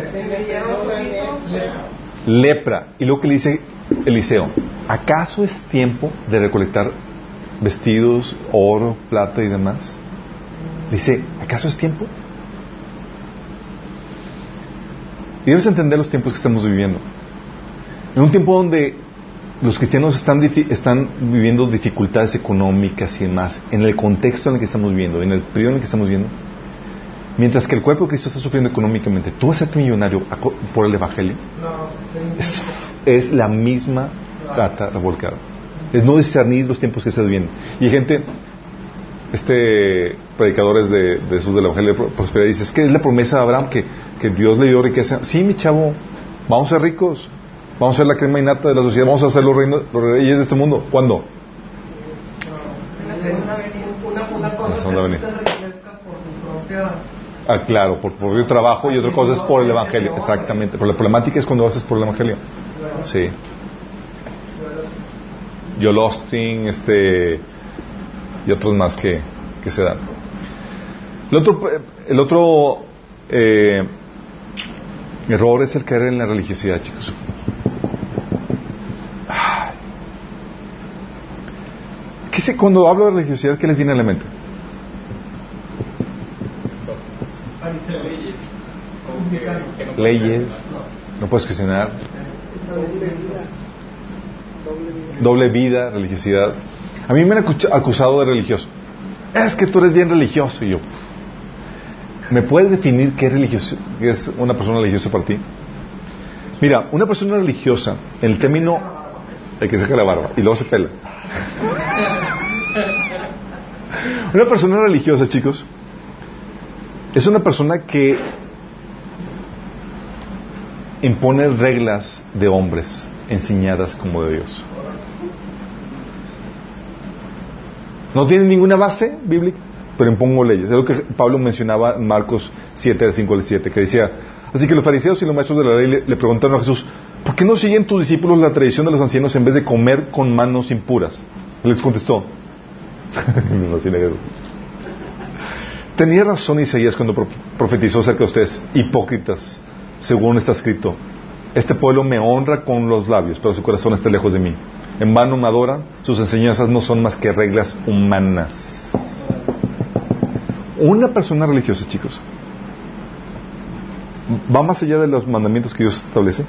Lepra. Y luego que le dice Eliseo, ¿acaso es tiempo de recolectar vestidos, oro, plata y demás? Dice, ¿acaso es tiempo? Y debes entender los tiempos que estamos viviendo. En un tiempo donde los cristianos están, están viviendo dificultades económicas y demás, en el contexto en el que estamos viviendo, en el periodo en el que estamos viviendo, mientras que el cuerpo de Cristo está sufriendo económicamente, ¿tú ser millonario por el Evangelio? No, es, es, la misma gata revolcada. Es no discernir los tiempos que estás viviendo. Y hay gente, este predicadores de, de Jesús del Evangelio de Prosperidad dice, es que es la promesa de Abraham que, que Dios le dio riqueza. Sí, mi chavo, vamos a ser ricos, vamos a ser la crema innata de la sociedad, vamos a ser los, reinos, los reyes de este mundo. ¿Cuándo? Una, cosa es que Ah, claro, por, el trabajo y otra cosa es por el Evangelio, exactamente. Pero la problemática es cuando haces por el Evangelio. Sí. Yolosting, este y otros más que, que se dan. El otro, el otro eh, error es el caer en la religiosidad, chicos. ¿Qué sé, cuando hablo de religiosidad, ¿qué les viene a la mente? Leyes, no puedes cuestionar. Doble vida, religiosidad. A mí me han acusado de religioso. Es que tú eres bien religioso. Y yo, ¿me puedes definir qué es, religioso, qué es una persona religiosa para ti? Mira, una persona religiosa, el término El que se deja la barba y luego se pela. Una persona religiosa, chicos, es una persona que impone reglas de hombres enseñadas como de Dios. No tiene ninguna base bíblica, pero impongo leyes. Es lo que Pablo mencionaba en Marcos 7, del 5 al 7, que decía, así que los fariseos y los maestros de la ley le, preguntaron a Jesús, ¿por qué no siguen tus discípulos la tradición de los ancianos en vez de comer con manos impuras? Les contestó, Tenía razón Isaías cuando profetizó acerca de ustedes, hipócritas, según está escrito. Este pueblo me honra con los labios, pero su corazón está lejos de mí. En vano me adoran, sus enseñanzas no son más que reglas humanas. Una persona religiosa, chicos, va más allá de los mandamientos que Dios establece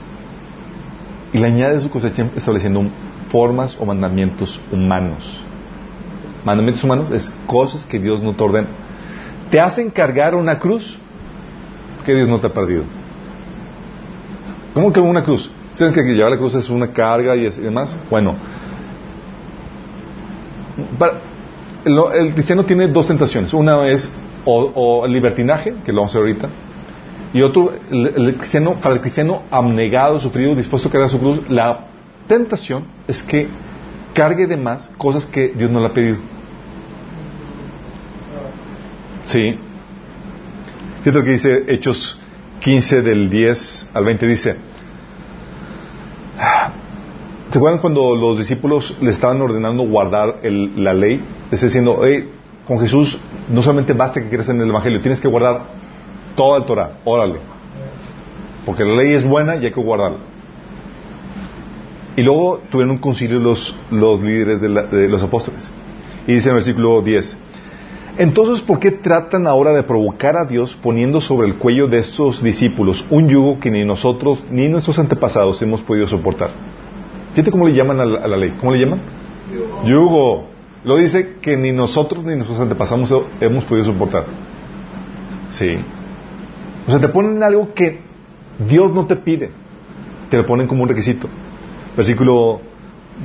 y le añade su cosecha estableciendo formas o mandamientos humanos. Mandamientos humanos es cosas que Dios no te ordena te hacen cargar una cruz que Dios no te ha perdido. ¿Cómo que una cruz? ¿Saben que llevar la cruz es una carga y, demás? Bueno, el cristiano tiene dos tentaciones. Una es o, el libertinaje, que lo vamos a ver ahorita, y otro, el, cristiano, para el cristiano abnegado, sufrido, dispuesto a cargar su cruz, la tentación es que cargue de más cosas que Dios no le ha pedido. Sí. Fíjate lo que dice Hechos 15 del 10 al 20 dice, ¿se acuerdan cuando los discípulos le estaban ordenando guardar la ley? Les diciendo, hey, con Jesús no solamente basta que creas en el Evangelio, tienes que guardar toda el Torah, órale. Porque la ley es buena y hay que guardarla. Y luego tuvieron un concilio los, los líderes de, de los apóstoles. Y dice en el versículo 10, entonces, ¿por qué tratan ahora de provocar a Dios poniendo sobre el cuello de estos discípulos un yugo que ni nosotros ni nuestros antepasados hemos podido soportar? Fíjate cómo le llaman a la, ley. ¿Cómo le llaman? Yugo. Lo dice que ni nosotros ni nuestros antepasados hemos podido soportar. Sí. O sea, te ponen algo que Dios no te pide. Te lo ponen como un requisito. Versículo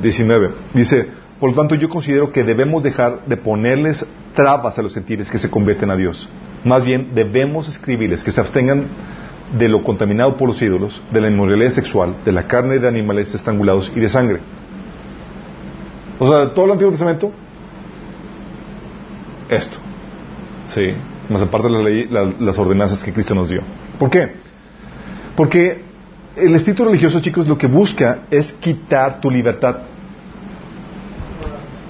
19. Dice, por lo tanto yo considero que debemos dejar de ponerles trabas a los sentires que se convierten a Dios. Más bien debemos escribirles que se abstengan de lo contaminado por los ídolos, de la inmoralidad sexual, de la carne de animales estrangulados y de sangre. O sea, todo el Antiguo Testamento, esto. Sí, más aparte de la ley, las ordenanzas que Cristo nos dio. ¿Por qué? Porque el espíritu religioso, chicos, lo que busca es quitar tu libertad.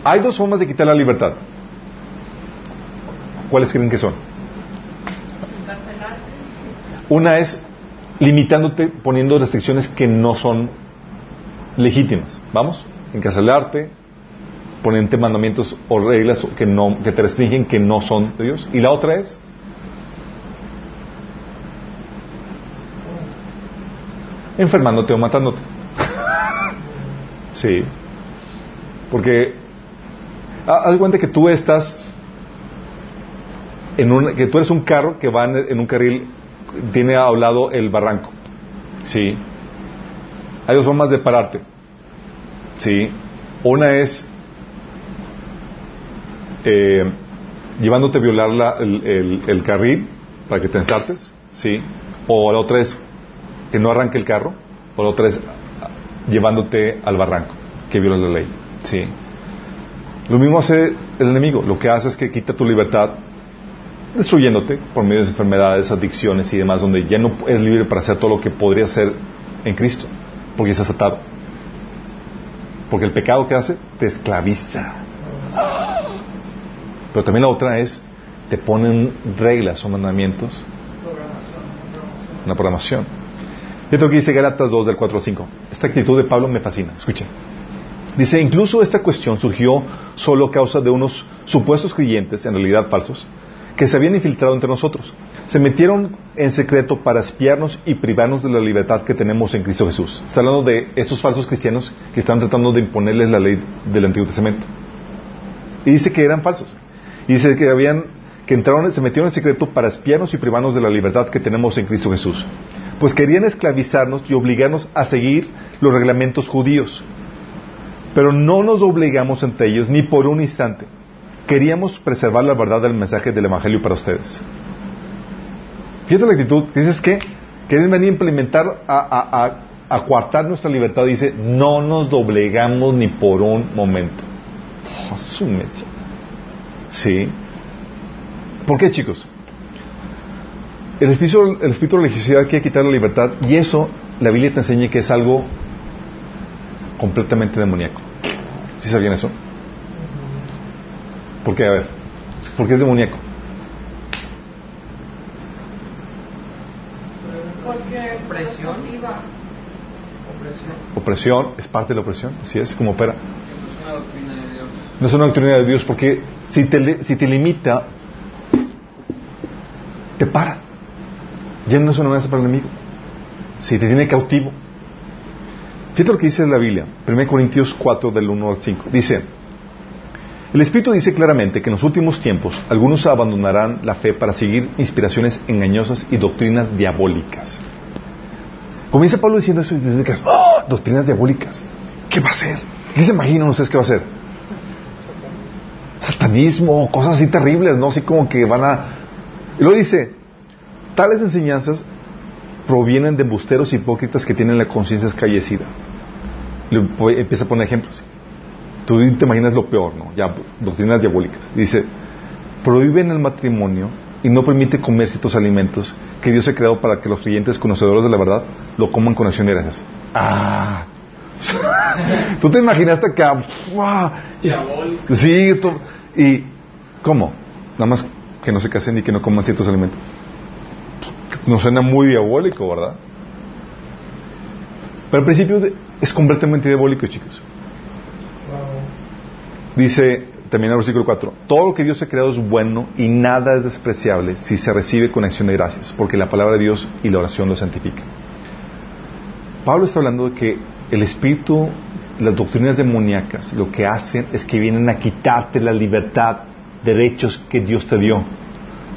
Hay dos formas de quitar la libertad. ¿Cuáles creen que son? Una es limitándote, poniendo restricciones que no son legítimas. ¿Vamos? Encarcelarte, ponerte mandamientos o reglas que, no, que te restringen que no son de Dios. Y la otra es enfermándote o matándote. sí. Porque haz cuenta que tú estás en que tú eres un carro que va en, un carril, tiene a un lado el barranco. Sí. Hay dos formas de pararte. Sí. Una es eh, llevándote a violar el, carril para que te ensartes. Sí. O la otra es que no arranque el carro. O la otra es llevándote al barranco, que viola la ley. Sí. Lo mismo hace el enemigo. Lo que hace es que quita tu libertad destruyéndote por medio de enfermedades, adicciones y demás, donde ya no eres libre para hacer todo lo que podría hacer en Cristo, porque estás atado. Porque el pecado que hace te esclaviza. Pero también la otra es, te ponen reglas o mandamientos. Una programación. Esto que dice Galatas 2 del 4 al 5. Esta actitud de Pablo me fascina. Escuchen. Dice, incluso esta cuestión surgió solo a causa de unos supuestos creyentes, en realidad falsos, que se habían infiltrado entre nosotros. Se metieron en secreto para espiarnos y privarnos de la libertad que tenemos en Cristo Jesús. Está hablando de estos falsos cristianos que están tratando de imponerles la ley del Antiguo Testamento. Y dice que eran falsos. Y dice que habían que entraron, se metieron en secreto para espiarnos y privarnos de la libertad que tenemos en Cristo Jesús. Pues querían esclavizarnos y obligarnos a seguir los reglamentos judíos. Pero no nos obligamos ante ellos ni por un instante. Queríamos preservar la verdad del mensaje del Evangelio para ustedes. Fíjate la actitud. Dices que quieren venir a implementar, a, a, a, coartar nuestra libertad. Dice, no nos doblegamos ni por un momento. Oh, su mecha. Sí. ¿Por qué, chicos? El espíritu, el espíritu de religiosidad quiere quitar la libertad y eso la Biblia te enseña que es algo completamente demoníaco. ¿Sí sabían eso? ¿Por qué? A ver, ¿por qué es demoníaco? Porque Opresión. Opresión. Opresión es parte de la opresión, así es como opera. Es una doctrina de Dios. No es una doctrina de Dios porque si te, si te limita, te para. Ya no es una amenaza para el enemigo. Si te tiene cautivo. Fíjate lo que dice la Biblia, 1 Corintios 4 del 1 al 5. Dice, el Espíritu dice claramente que en los últimos tiempos algunos abandonarán la fe para seguir inspiraciones engañosas y doctrinas diabólicas. Comienza Pablo diciendo eso y dices, ¡ah! Doctrinas diabólicas. ¿Qué va a ser? ¿Qué se imaginan ustedes que va a ser? Satanismo, cosas así terribles, ¿no? Así como que van a... Y luego dice, tales enseñanzas provienen de embusteros hipócritas que tienen la conciencia escallecida. Le voy- empieza a poner ejemplos. Tú te imaginas lo peor, ¿no? Ya, doctrinas diabólicas. Dice, prohíben el matrimonio y no permite comer ciertos alimentos que Dios ha creado para que los creyentes conocedores de la verdad lo coman con acción de gracias. Ah. Tú te imaginaste acá. Sí, tú- y ¿cómo? Nada más que no se casen y que no coman ciertos alimentos. Nos suena muy diabólico, ¿verdad? Pero al principio de- es completamente diabólico, chicos. Dice también el versículo 4, todo lo que Dios ha creado es bueno y nada es despreciable si se recibe con acción de gracias, porque la palabra de Dios y la oración lo santifican. Pablo está hablando de que el espíritu, las doctrinas demoníacas, lo que hacen es que vienen a quitarte la libertad, derechos que Dios te dio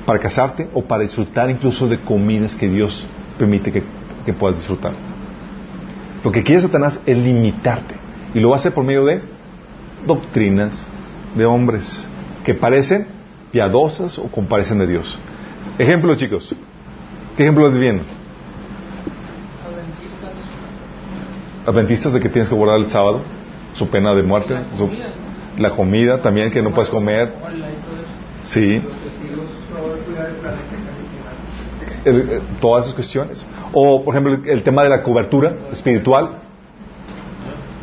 para casarte o para disfrutar incluso de comidas que Dios permite que, que puedas disfrutar. Lo que quiere Satanás es limitarte y lo va a hacer por medio de doctrinas de hombres que parecen piadosas o comparecen de Dios. Ejemplo, chicos. ¿Qué ejemplo les viene? Adventistas. Adventistas de que tienes que guardar el sábado, su pena de muerte, su- la comida también que no puedes comer, sí, Los testigos. No voy a cuidar el el- eh, todas esas cuestiones. O, por ejemplo, el, tema de la cobertura espiritual.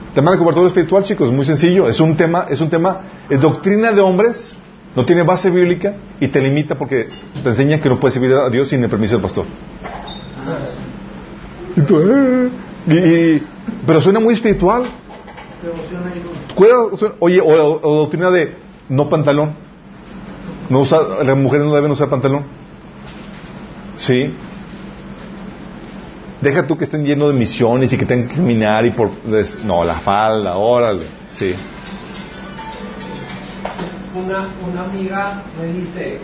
El tema de cobertura espiritual, chicos, es muy sencillo. Es un tema, es un tema, es doctrina de hombres, no tiene base bíblica y te limita porque te enseña que no puedes servir a Dios sin el permiso del pastor. Y "Eh". Pero suena muy espiritual. Oye, o- o doctrina de no pantalón. No usa, las mujeres no deben usar pantalón. Sí. Deja tú que estén llenos de misiones y que tengan que caminar y por... no, la falda, órale. Sí. Una, una amiga me dice,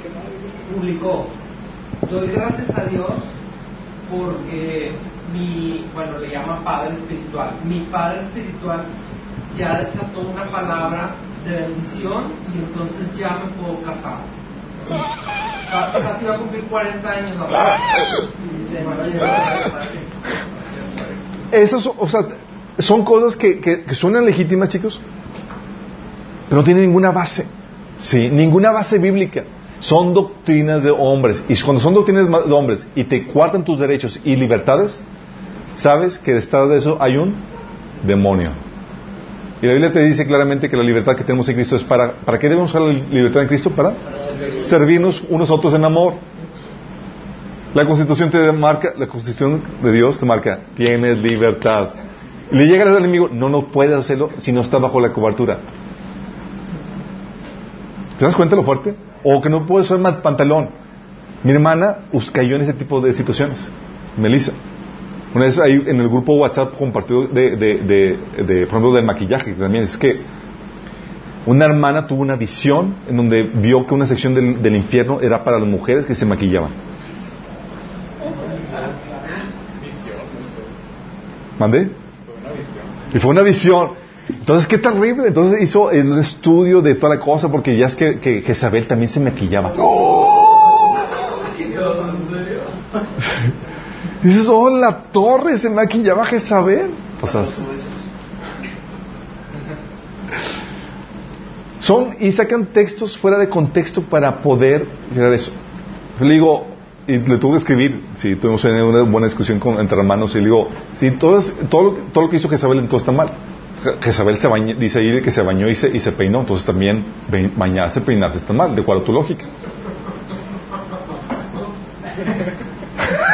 publicó, doy gracias a Dios porque mi, bueno, le llama padre espiritual, mi padre espiritual ya desató una palabra de bendición y entonces ya me puedo casar. Va a cumplir 40 años ahora. Y dice, me va a llevar a Esas, o sea, son cosas que, que, que suenan legítimas, chicos, pero no tienen ninguna base. Sí, ninguna base bíblica. Son doctrinas de hombres. Y cuando son doctrinas de hombres y te cuartan tus derechos y libertades, sabes que detrás de eso hay un demonio. Y la Biblia te dice claramente que la libertad que tenemos en Cristo es para... ¿Para qué debemos usar la libertad en Cristo? Para servirnos unos a otros en amor. La Constitución te marca, la Constitución de Dios te marca, tienes libertad. Le llega al enemigo, no, no puedes hacerlo si no está bajo la cobertura. ¿Te das cuenta lo fuerte? O que no puedes usar pantalón. Mi hermana us- cayó en ese tipo de situaciones. Melissa. Una vez ahí en el grupo WhatsApp compartió de, de, de, de, por ejemplo, del maquillaje también. Es que una hermana tuvo una visión en donde vio que una sección del, infierno era para las mujeres que se maquillaban. ¿Mandé? Y fue una visión. Entonces, qué terrible. Entonces hizo el estudio de toda la cosa porque ya es que, que Jezabel también se maquillaba. Dices, oh, la torre se maquillaba Jezabel. O sea, son y sacan textos fuera de contexto para poder crear eso. Le digo, y le tuve que escribir, si tuvimos una buena discusión con, entre hermanos, y le digo, si todo, todo, lo, todo lo que hizo Jezabel entonces está mal. Jezabel se bañó, dice ahí que se bañó y se, y se peinó, entonces también bañarse, peinarse está mal, de acuerdo a tu lógica.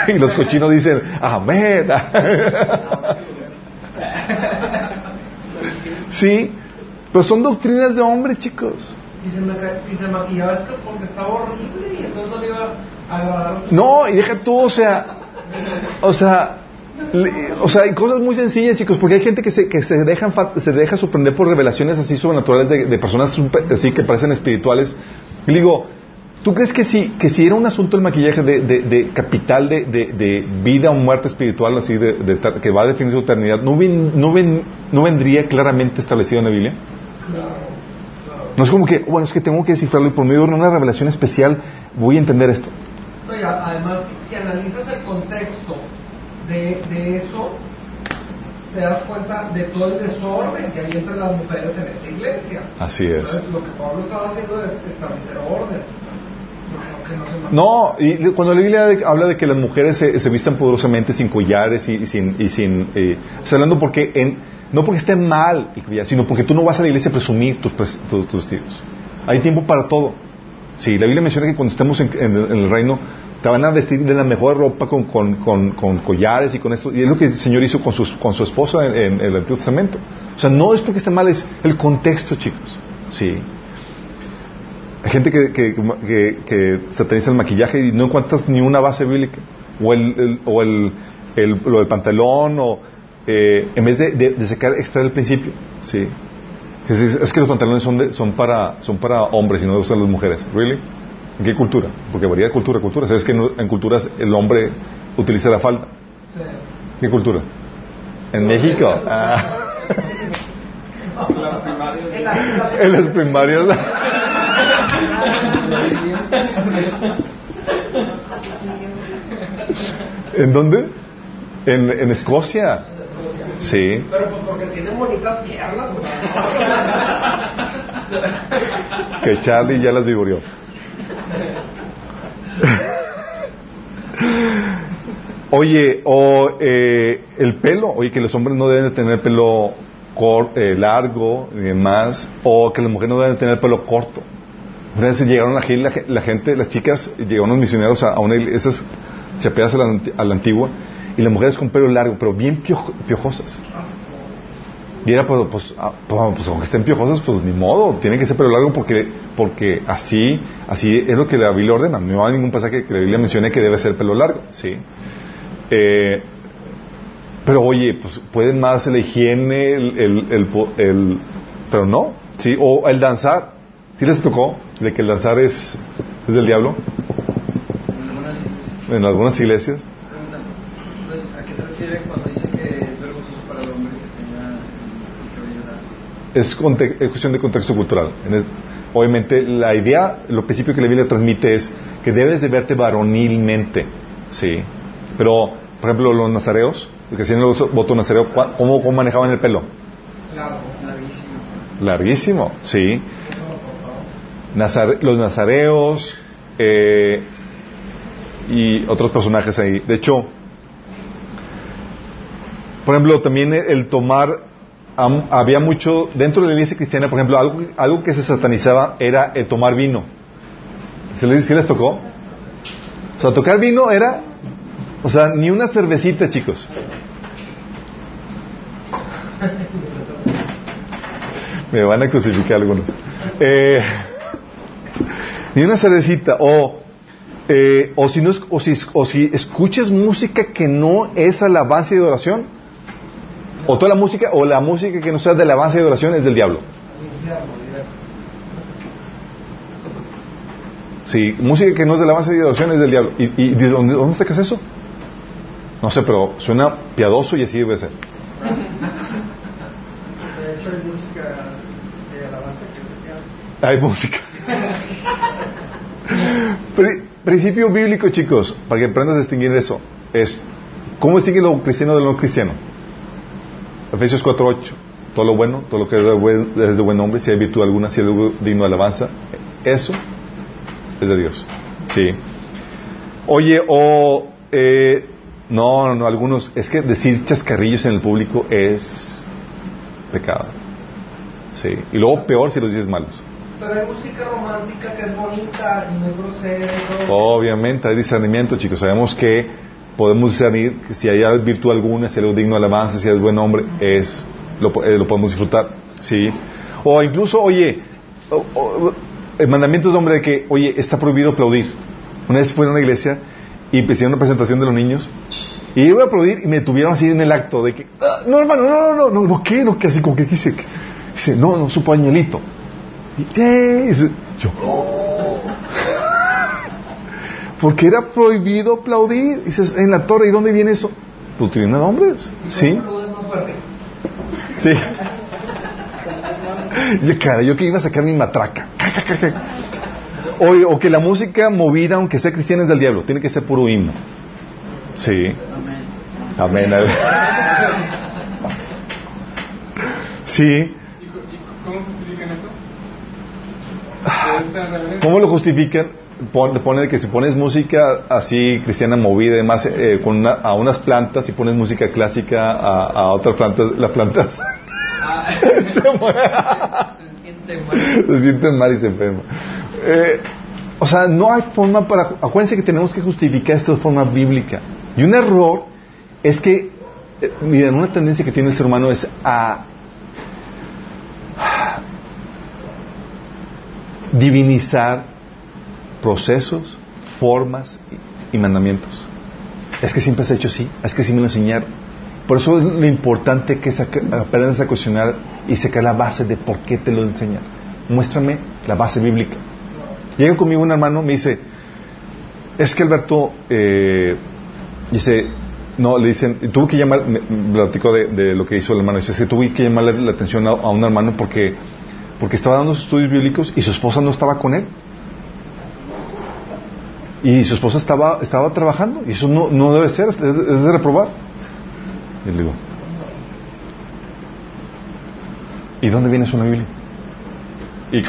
y los cochinos dicen, amén. sí, pero son doctrinas de hombre, chicos. Y se si se maquillaba es porque estaba horrible y entonces no le iba a agradar. No, y deja tú, o sea, o sea, o sea, hay cosas muy sencillas, chicos, porque hay gente que se, que se, dejan, se deja sorprender por revelaciones así sobrenaturales de, de personas así que parecen espirituales. Y digo, ¿tú crees que si, que si era un asunto el maquillaje de, de capital de, vida o muerte espiritual, así de, que va a definir su eternidad, ¿no, no, no vendría claramente establecido en la Biblia? No es como que, bueno, es que tengo que descifrarlo y por medio de una revelación especial voy a entender esto. además, si analizas el contexto de, de eso, te das cuenta de todo el desorden que hay entre las mujeres en esa iglesia. Así es. Entonces, lo que Pablo estaba haciendo es establecer orden. No, y cuando la Biblia habla de que las mujeres se, vistan poderosamente sin collares y, sin, y sin eh, hablando porque en, no porque esté mal el collar, sino porque tú no vas a la iglesia a presumir tus, tus, tus vestidos. Hay tiempo para todo. Sí, la Biblia menciona que cuando estemos en, en el reino te van a vestir de la mejor ropa con, con, con, collares y con esto. Y es lo que el Señor hizo con su, con su esposa en, el Antiguo Testamento. O sea, no es porque esté mal, es el contexto, chicos. Sí. Hay gente que, que, que, sataniza el maquillaje y no encuentras ni una base bíblica. O el, o el, el, lo del pantalón, o eh, en vez de, de, sacar, extraer el principio. Sí. Es, que los pantalones son, son, para, son para hombres y no usan las mujeres. ¿Really? ¿En qué cultura? Porque varía de cultura a cultura. ¿Sabes que en, culturas el hombre utiliza la falda? Sí. ¿Qué cultura? En México. Ah. En las primarias. ¿En dónde? En, en Escocia. Sí. Pero pues porque tienen bonitas piernas. que Charlie ya las vigorió. Oye, o eh, el pelo, oye, que los hombres no deben de tener pelo eh, largo y demás, o que las mujeres no deben de tener pelo corto. Vez llegaron aquí la, gente, las chicas, llegaron los misioneros a, una esas chapeadas a la, a la, antigua, y las mujeres con pelo largo, pero bien piojosas. Y pues, pues, ah, pues, pues, aunque estén piojosas, pues ni modo, tiene que ser pelo largo porque, porque así, así es lo que la Biblia ordena. No hay ningún pasaje que la Biblia mencione que debe ser pelo largo, ¿sí? Eh, pero oye, pues pueden más la higiene, el, el, el, pero no, ¿sí? O el danzar, ¿sí les tocó de que el danzar es, es del diablo? En algunas iglesias. ¿A qué se refiere cuando dice es, cuestión de contexto cultural. obviamente, la idea, lo principio que la Biblia transmite es que debes de verte varonilmente, ¿sí? Pero, por ejemplo, los nazareos, que hacían el voto nazareo, ¿cómo, ¿cómo, manejaban el pelo? Claro, larguísimo. Larguísimo, sí. Los nazareos eh, y otros personajes ahí. De hecho, por ejemplo, también el tomar había mucho, dentro de la iglesia cristiana, por ejemplo, algo, algo que se satanizaba era el tomar vino. ¿Se les, les tocó? O sea, tocar vino era, o sea, ni una cervecita, chicos. Me van a crucificar algunos. Eh, ni una cervecita. O, eh, o, si no, o, si, o si escuchas música que no es alabanza y adoración, o toda la música, o la música que no sea de alabanza y adoración es del diablo. Sí, música que no es de alabanza y adoración es del diablo. ¿Y, y dónde, dónde sacas eso? No sé, pero suena piadoso y así debe ser. De hecho, hay Hay música. principio bíblico, chicos, para que aprendas a distinguir eso, es ¿cómo distingue lo cristiano de lo no cristiano? Efesios 4.8 todo lo bueno, todo lo que es de buen nombre, si hay virtud alguna, si hay algo digno de alabanza, eso es de Dios. Sí. Oye, o eh, no, no, algunos, es que decir chascarrillos en el público es pecado. Sí. Y luego peor si los dices malos. Pero hay música romántica que es bonita y no es grosera. Obviamente, hay discernimiento, chicos. Sabemos que podemos discernir que si hay virtud alguna, si hay algo digno de alabanza, si es buen hombre, es lo, eh, lo podemos disfrutar. ¿sí? O incluso, oye, el mandamiento es hombre de que, oye, está prohibido aplaudir. Una vez fui a una iglesia y empecé una presentación de los niños y iba a aplaudir y me tuvieron así en el acto de que, ah, no hermano, no, no, no, no, no, ¿qué? No, que así como que quise. Dice, no, no, su pañuelito. Y ¿qué? yo, oh". Porque era prohibido aplaudir. Dices, en la torre, ¿y dónde viene eso? Doctrina de hombres. ¿Sí? Sí. Yo, cara, yo que iba a sacar mi matraca. O, o, que la música movida, aunque sea cristiana, es del diablo. Tiene que ser puro himno. Sí. Amén. Sí. ¿Cómo justifican eso? ¿Cómo lo justifican? Pone que si pones música así cristiana movida, además eh, con a unas plantas, y pones música clásica a, a otras plantas, las plantas se, se sienten mal y se enferman. Eh, o sea, no hay forma para. Acuérdense que tenemos que justificar esto de forma bíblica. Y un error es que, eh, miren, una tendencia que tiene el ser humano es a divinizar procesos, formas y mandamientos. Es que siempre has hecho así, es que sí me lo enseñaron. Por eso es lo importante que aprendas a cuestionar y sacar la base de por qué te lo enseñan. Muéstrame la base bíblica. Llega conmigo un hermano, me dice, es que Alberto, eh, dice, no, le dicen, tuve que llamar, me, platicó de, lo que hizo el hermano, dice, se tuve que llamarle la atención a, a, un hermano porque, porque estaba dando sus estudios bíblicos y su esposa no estaba con él. Y su esposa estaba, estaba trabajando. Y eso no, no debe ser, es, reprobar. Y le digo, ¿y dónde viene eso en Biblia? Y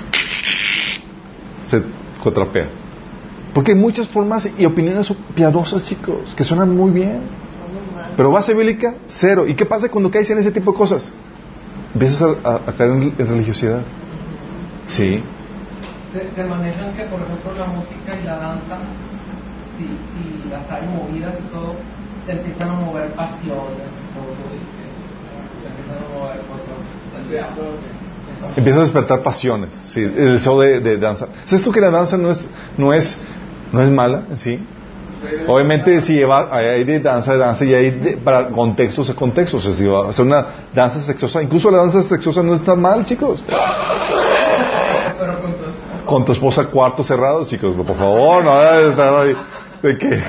se cuatrapea. Porque hay muchas formas y opiniones piadosas, chicos, que suenan muy bien. Pero base bíblica, cero. ¿Y qué pasa cuando caes en ese tipo de cosas? Empiezas a, caer en, religiosidad. Sí. Te, manejan que, por ejemplo, la música y la danza si, si las hay movidas y todo, te empiezan a mover pasiones y todo, y te, empiezan a mover cosas Empieza a despertar pasiones, sí, el deseo de, de danza. ¿Sabes tú que la danza no es, no es, no es mala sí? Obviamente si lleva, hay de danza de danza y hay de, para contextos y contextos. Si va a hacer una danza sexosa, incluso la danza sexosa no está mal, chicos. con tu esposa cuarto cerrado, chicos, por favor, no, de que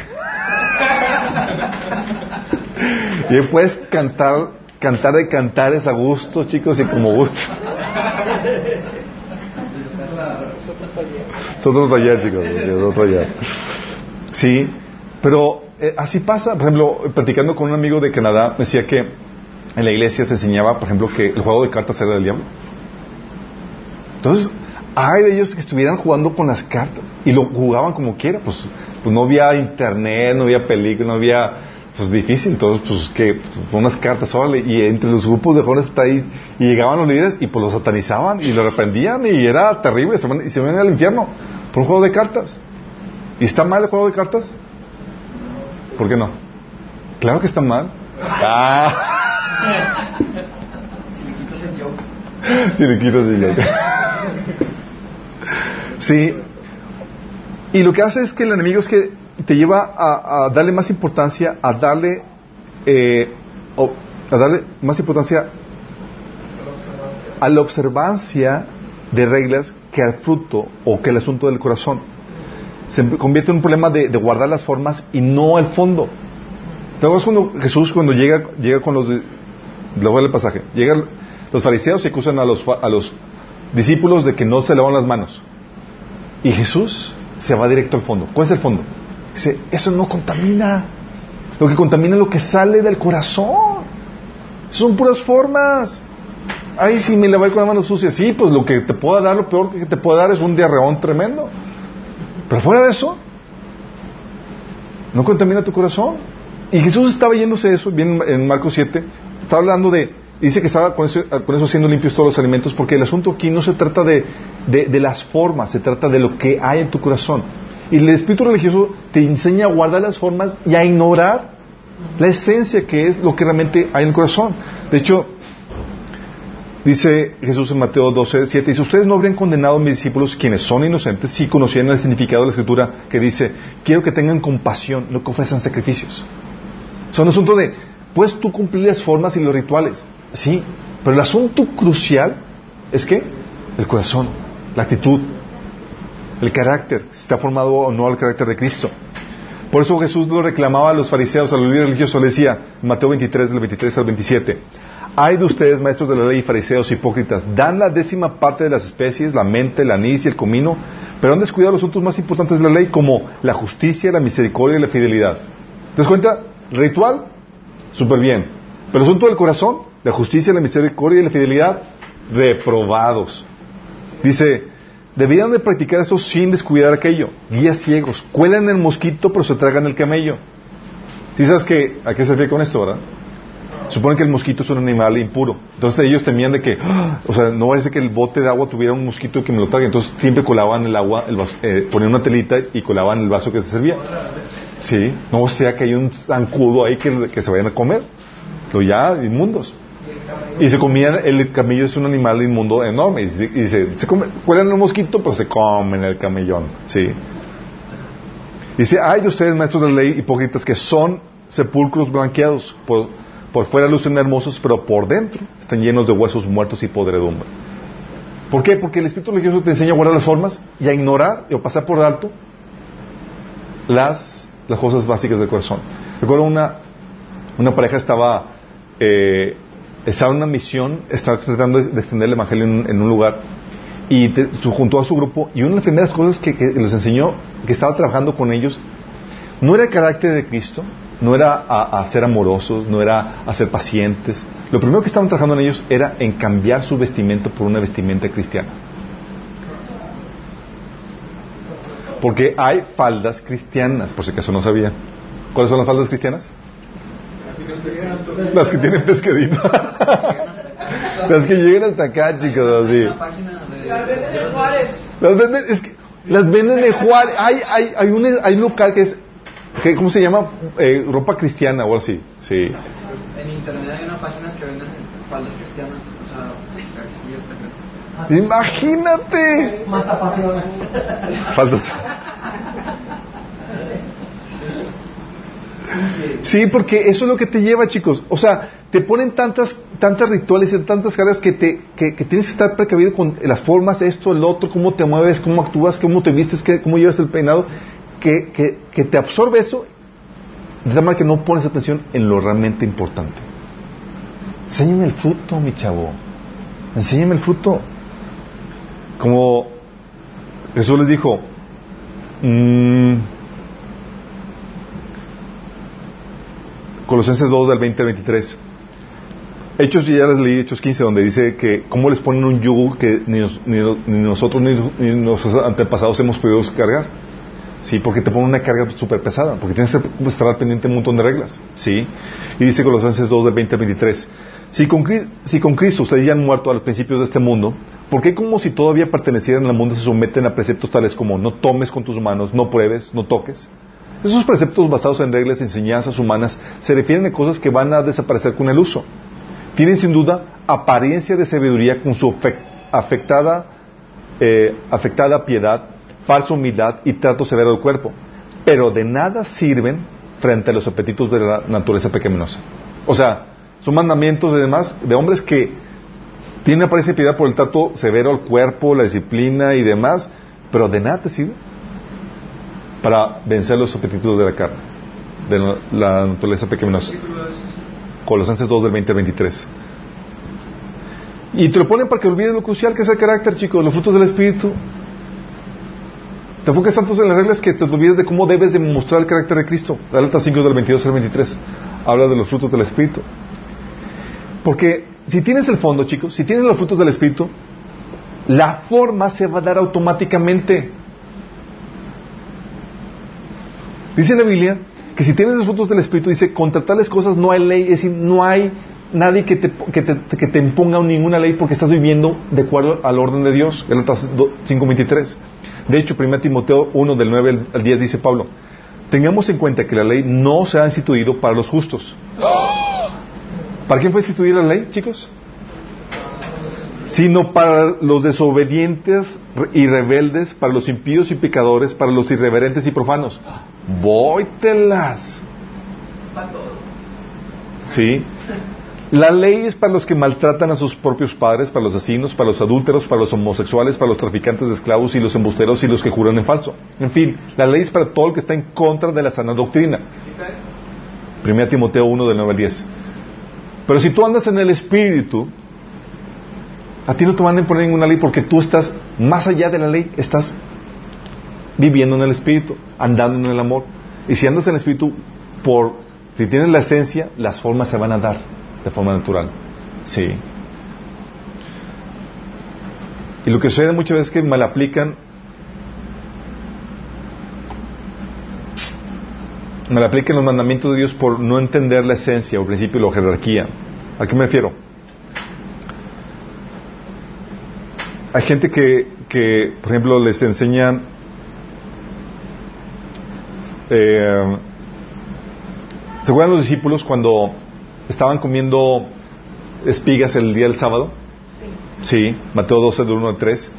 y puedes cantar cantar de cantares a gusto chicos y como gusto es otro taller chicos es otro taller sí pero eh, así pasa por ejemplo platicando con un amigo de Canadá decía que en la iglesia se enseñaba por ejemplo que el juego de cartas era del diablo entonces hay de ellos que estuvieran jugando con las cartas y lo jugaban como quiera pues pues no había internet, no había película, no había, pues difícil, entonces pues que pues, unas cartas, órale, y entre los grupos de jóvenes está ahí, y llegaban los líderes y pues los satanizaban y lo reprendían y era terrible, y se venían al infierno por un juego de cartas. ¿Y está mal el juego de cartas? ¿Por qué no? Claro que está mal. Ah. si le quitas el yo. Sí, y lo que hace es que el enemigo es que te lleva a, darle más importancia, a darle, eh, a darle más importancia a la observancia de reglas que al fruto o que el asunto del corazón. Se convierte en un problema de, guardar las formas y no el fondo. ¿Te acuerdas cuando Jesús cuando llega, llega con los... Voy el pasaje. Llegan los fariseos y acusan a los, a los discípulos de que no se lavan las manos. Y Jesús se va directo al fondo. ¿Cuál es el fondo? Dice, eso no contamina. Lo que contamina es lo que sale del corazón. Son puras formas. Ay, si me lavé con las manos sucias. Sí, pues lo que te pueda dar, lo peor que te pueda dar es un diarreón tremendo. Pero fuera de eso, no contamina tu corazón. Y Jesús estaba yéndose de eso, bien en Marcos 7, estaba hablando de, dice que estaba con eso, con eso haciendo limpios todos los alimentos, porque el asunto aquí no se trata de, de, las formas, se trata de lo que hay en tu corazón. Y el espíritu religioso te enseña a guardar las formas y a ignorar la esencia que es lo que realmente hay en el corazón. De hecho, Dice Jesús en Mateo 12, 7, dice, ustedes no habrían condenado a mis discípulos, quienes son inocentes, si conocieran el significado de la escritura que dice, quiero que tengan compasión, no que ofrezcan sacrificios. Son un asunto de, puedes tú cumplir las formas y los rituales, sí, pero el asunto crucial es que el corazón, la actitud, el carácter, si está formado o no al carácter de Cristo. Por eso Jesús lo reclamaba a los fariseos, a los líderes religiosos, le decía, Mateo 23, del 23 al 27, hay de ustedes, maestros de la ley, fariseos, hipócritas, dan la décima parte de las especies, la mente, el anís y el comino, pero han descuidado los asuntos más importantes de la ley, como la justicia, la misericordia y la fidelidad. ¿Te das cuenta? Ritual, súper bien. Pero el asunto del corazón, la justicia, la misericordia y la fidelidad, reprobados. Dice, debían de practicar eso sin descuidar aquello. Guías ciegos, cuelan el mosquito pero se tragan el camello. ¿Sí sabes a qué se refiere con esto, verdad? Supone que el mosquito es un animal impuro. Entonces ellos temían de que, o sea, no ser que el bote de agua tuviera un mosquito que me lo trague. Entonces siempre colaban el agua, el eh, ponían una telita y colaban el vaso que se servía. Sí, no sea que hay un zancudo ahí que, se vayan a comer. Lo ya inmundos. Y se comían, el camello es un animal inmundo enorme. Y, dice, se come, cuelan el mosquito, pero se comen el camellón. Sí. Dice, hay de ustedes, maestros de ley, hipócritas, que son sepulcros blanqueados por por fuera lucen hermosos, pero por dentro están llenos de huesos muertos y podredumbre. ¿Por qué? Porque el espíritu religioso te enseña a guardar las formas y a ignorar a pasar por alto las, las cosas básicas del corazón. Recuerdo una, una pareja estaba, eh, estaba en una misión, estaba tratando de extender el evangelio en, un lugar y juntó a su grupo y una de las primeras cosas que, que les enseñó, que estaba trabajando con ellos, no era el carácter de Cristo, no era a, ser amorosos, no era a ser pacientes. Lo primero que estaban trabajando en ellos era en cambiar su vestimenta por una vestimenta cristiana. Porque hay faldas cristianas, por si acaso no sabían. ¿Cuáles son las faldas cristianas? Las que tienen pescadito. las que llegan hasta acá, chicos, así. Las venden es que las venden de Juárez. Hay, hay, hay, un, hay un local que es ¿Cómo se llama? Eh, ropa cristiana o así. Sí. En internet hay una página que vende faldas cristianas. O sea, Imagínate. Mata pasiones. Faltas. Sí, porque eso es lo que te lleva, chicos. O sea, te ponen tantas, tantas rituales y tantas cargas que, te, que, tienes que estar precavido con las formas, esto, el otro, cómo te mueves, cómo actúas, cómo te vistes, cómo llevas el peinado que, que, te absorbe eso de tal manera que no pones atención en lo realmente importante. Enséñame el fruto, mi chavo. Enséñame el fruto. Como Jesús les dijo, mmm, Colosenses 2 del 20 al 23. Hechos, ya les leí Hechos 15, donde dice que cómo les ponen un yugo que ni, ni nosotros ni, ni nuestros antepasados hemos podido cargar. Sí, porque te pone una carga súper pesada, porque tienes que estar pendiente de un montón de reglas. Sí. Y dice Colosenses 2 del 20 al 23. Si con, si con Cristo ustedes ya han muerto a los principios de este mundo, ¿por qué como si todavía pertenecieran al mundo se someten a preceptos tales como no tomes con tus manos, no pruebes, no toques? Esos preceptos basados en reglas y enseñanzas humanas se refieren a cosas que van a desaparecer con el uso. Tienen sin duda apariencia de sabiduría con su afectada, eh, afectada piedad falsa humildad y trato severo del cuerpo, pero de nada sirven frente a los apetitos de la naturaleza pecaminosa. O sea, son mandamientos de demás de hombres que tienen apariencia piedad por el trato severo al cuerpo, la disciplina y demás, pero de nada te sirve para vencer los apetitos de la carne, de la naturaleza pecaminosa. Colosenses 2 del 20 al 23. Y te lo ponen para que olvides lo crucial que es el carácter, chicos, los frutos del Espíritu. Te enfocas tanto en las reglas que te olvides de cómo debes demostrar el carácter de Cristo. Gálatas 5 del 22 al 23 habla de los frutos del Espíritu. Porque si tienes el fondo, chicos, si tienes los frutos del Espíritu, la forma se va a dar automáticamente. Dice en la Biblia que si tienes los frutos del Espíritu, dice, contra tales cosas no hay ley, es decir, no hay nadie que te, que te, que te imponga ninguna ley porque estás viviendo de acuerdo al orden de Dios. Gálatas 5.23. De hecho, 1 Timoteo 1 del 9 al 10 dice Pablo, tengamos en cuenta que la ley no se ha instituido para los justos. ¿Para quién fue instituida la ley, chicos? Sino para los desobedientes y rebeldes, para los impíos y pecadores, para los irreverentes y profanos. Vóytelas. ¿Sí? La ley es para los que maltratan a sus propios padres, para los asesinos, para los adúlteros, para los homosexuales, para los traficantes de esclavos y los embusteros y los que juran en falso. En fin, la ley es para todo el que está en contra de la sana doctrina. 1 Timoteo 1 del 9 al 10. Pero si tú andas en el Espíritu, a ti no te van a imponer ninguna ley porque tú estás más allá de la ley, estás viviendo en el Espíritu, andando en el amor. Y si andas en el Espíritu, por, si tienes la esencia, las formas se van a dar de forma natural. Sí. Y lo que sucede muchas veces es que mal aplican mal aplican los mandamientos de Dios por no entender la esencia o principio la jerarquía. ¿A qué me refiero? Hay gente que, que por ejemplo, les enseñan eh, ¿Se acuerdan los discípulos cuando estaban comiendo espigas el día del sábado? Sí, Mateo 12, del 1 al 3.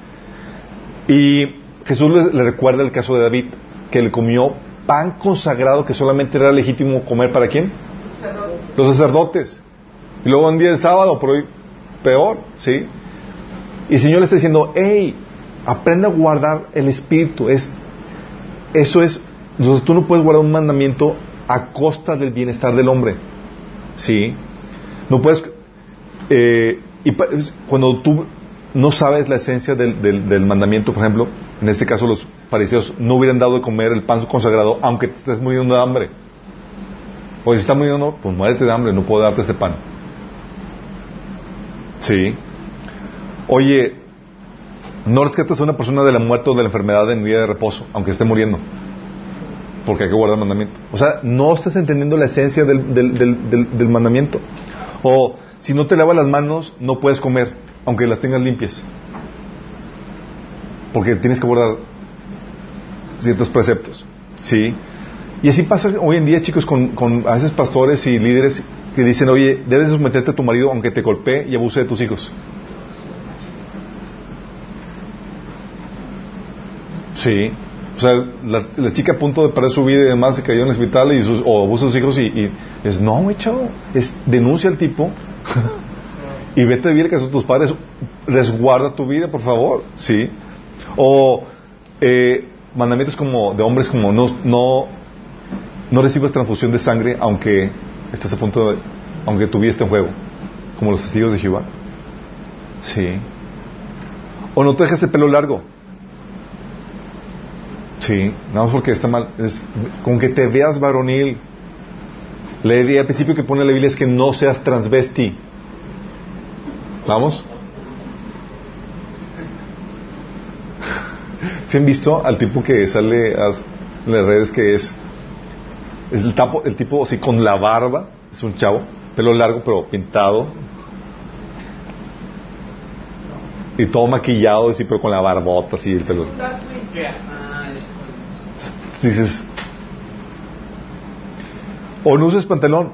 Y Jesús le, recuerda el caso de David, que le comió pan consagrado que solamente era legítimo comer para quién? Los sacerdotes. Y luego un día del sábado, pero peor, ¿sí? Y el Señor le está diciendo, hey, aprende a guardar el espíritu. Es, eso es, tú no puedes guardar un mandamiento a costa del bienestar del hombre. ¿Sí? No puedes... Eh, y cuando tú no sabes la esencia del, del, mandamiento, por ejemplo, en este caso los fariseos no hubieran dado de comer el pan consagrado aunque te estés muriendo de hambre. O si estás muriendo, pues muérete de hambre, no puedo darte ese pan. Sí. Oye, no rescatas a una persona de la muerte o de la enfermedad en día de reposo, aunque esté muriendo porque hay que guardar mandamiento. O sea, no estás entendiendo la esencia del, del, mandamiento. O si no te lavas las manos, no puedes comer, aunque las tengas limpias. Porque tienes que guardar ciertos preceptos. ¿Sí? Y así pasa hoy en día, chicos, con, con a veces pastores y líderes que dicen, oye, debes someterte a tu marido aunque te golpee y abuse de tus hijos. Sí. O sea, la, chica a punto de perder su vida y demás se cayó en el hospital y sus, o abusa a sus hijos y, es, no, güey, chavo, es, denuncia al tipo y vete a vivir que son tus padres, resguarda tu vida, por favor, ¿sí? O eh, mandamientos como de hombres como no, no, no recibas transfusión de sangre aunque estés a punto de, aunque tu vida esté en juego, como los testigos de Jehová. Sí. O no te dejes el pelo largo. Sí, no porque está mal. Es, con que te veas varonil. La idea al principio que pone la Biblia es que no seas transvesti. ¿Vamos? ¿Se han visto al tipo que sale a las redes que es, es el, tapo, el tipo así con la barba? Es un chavo, pelo largo pero pintado. Y todo maquillado, así, pero con la barbota, así, el pelo dices, o no uses pantalón,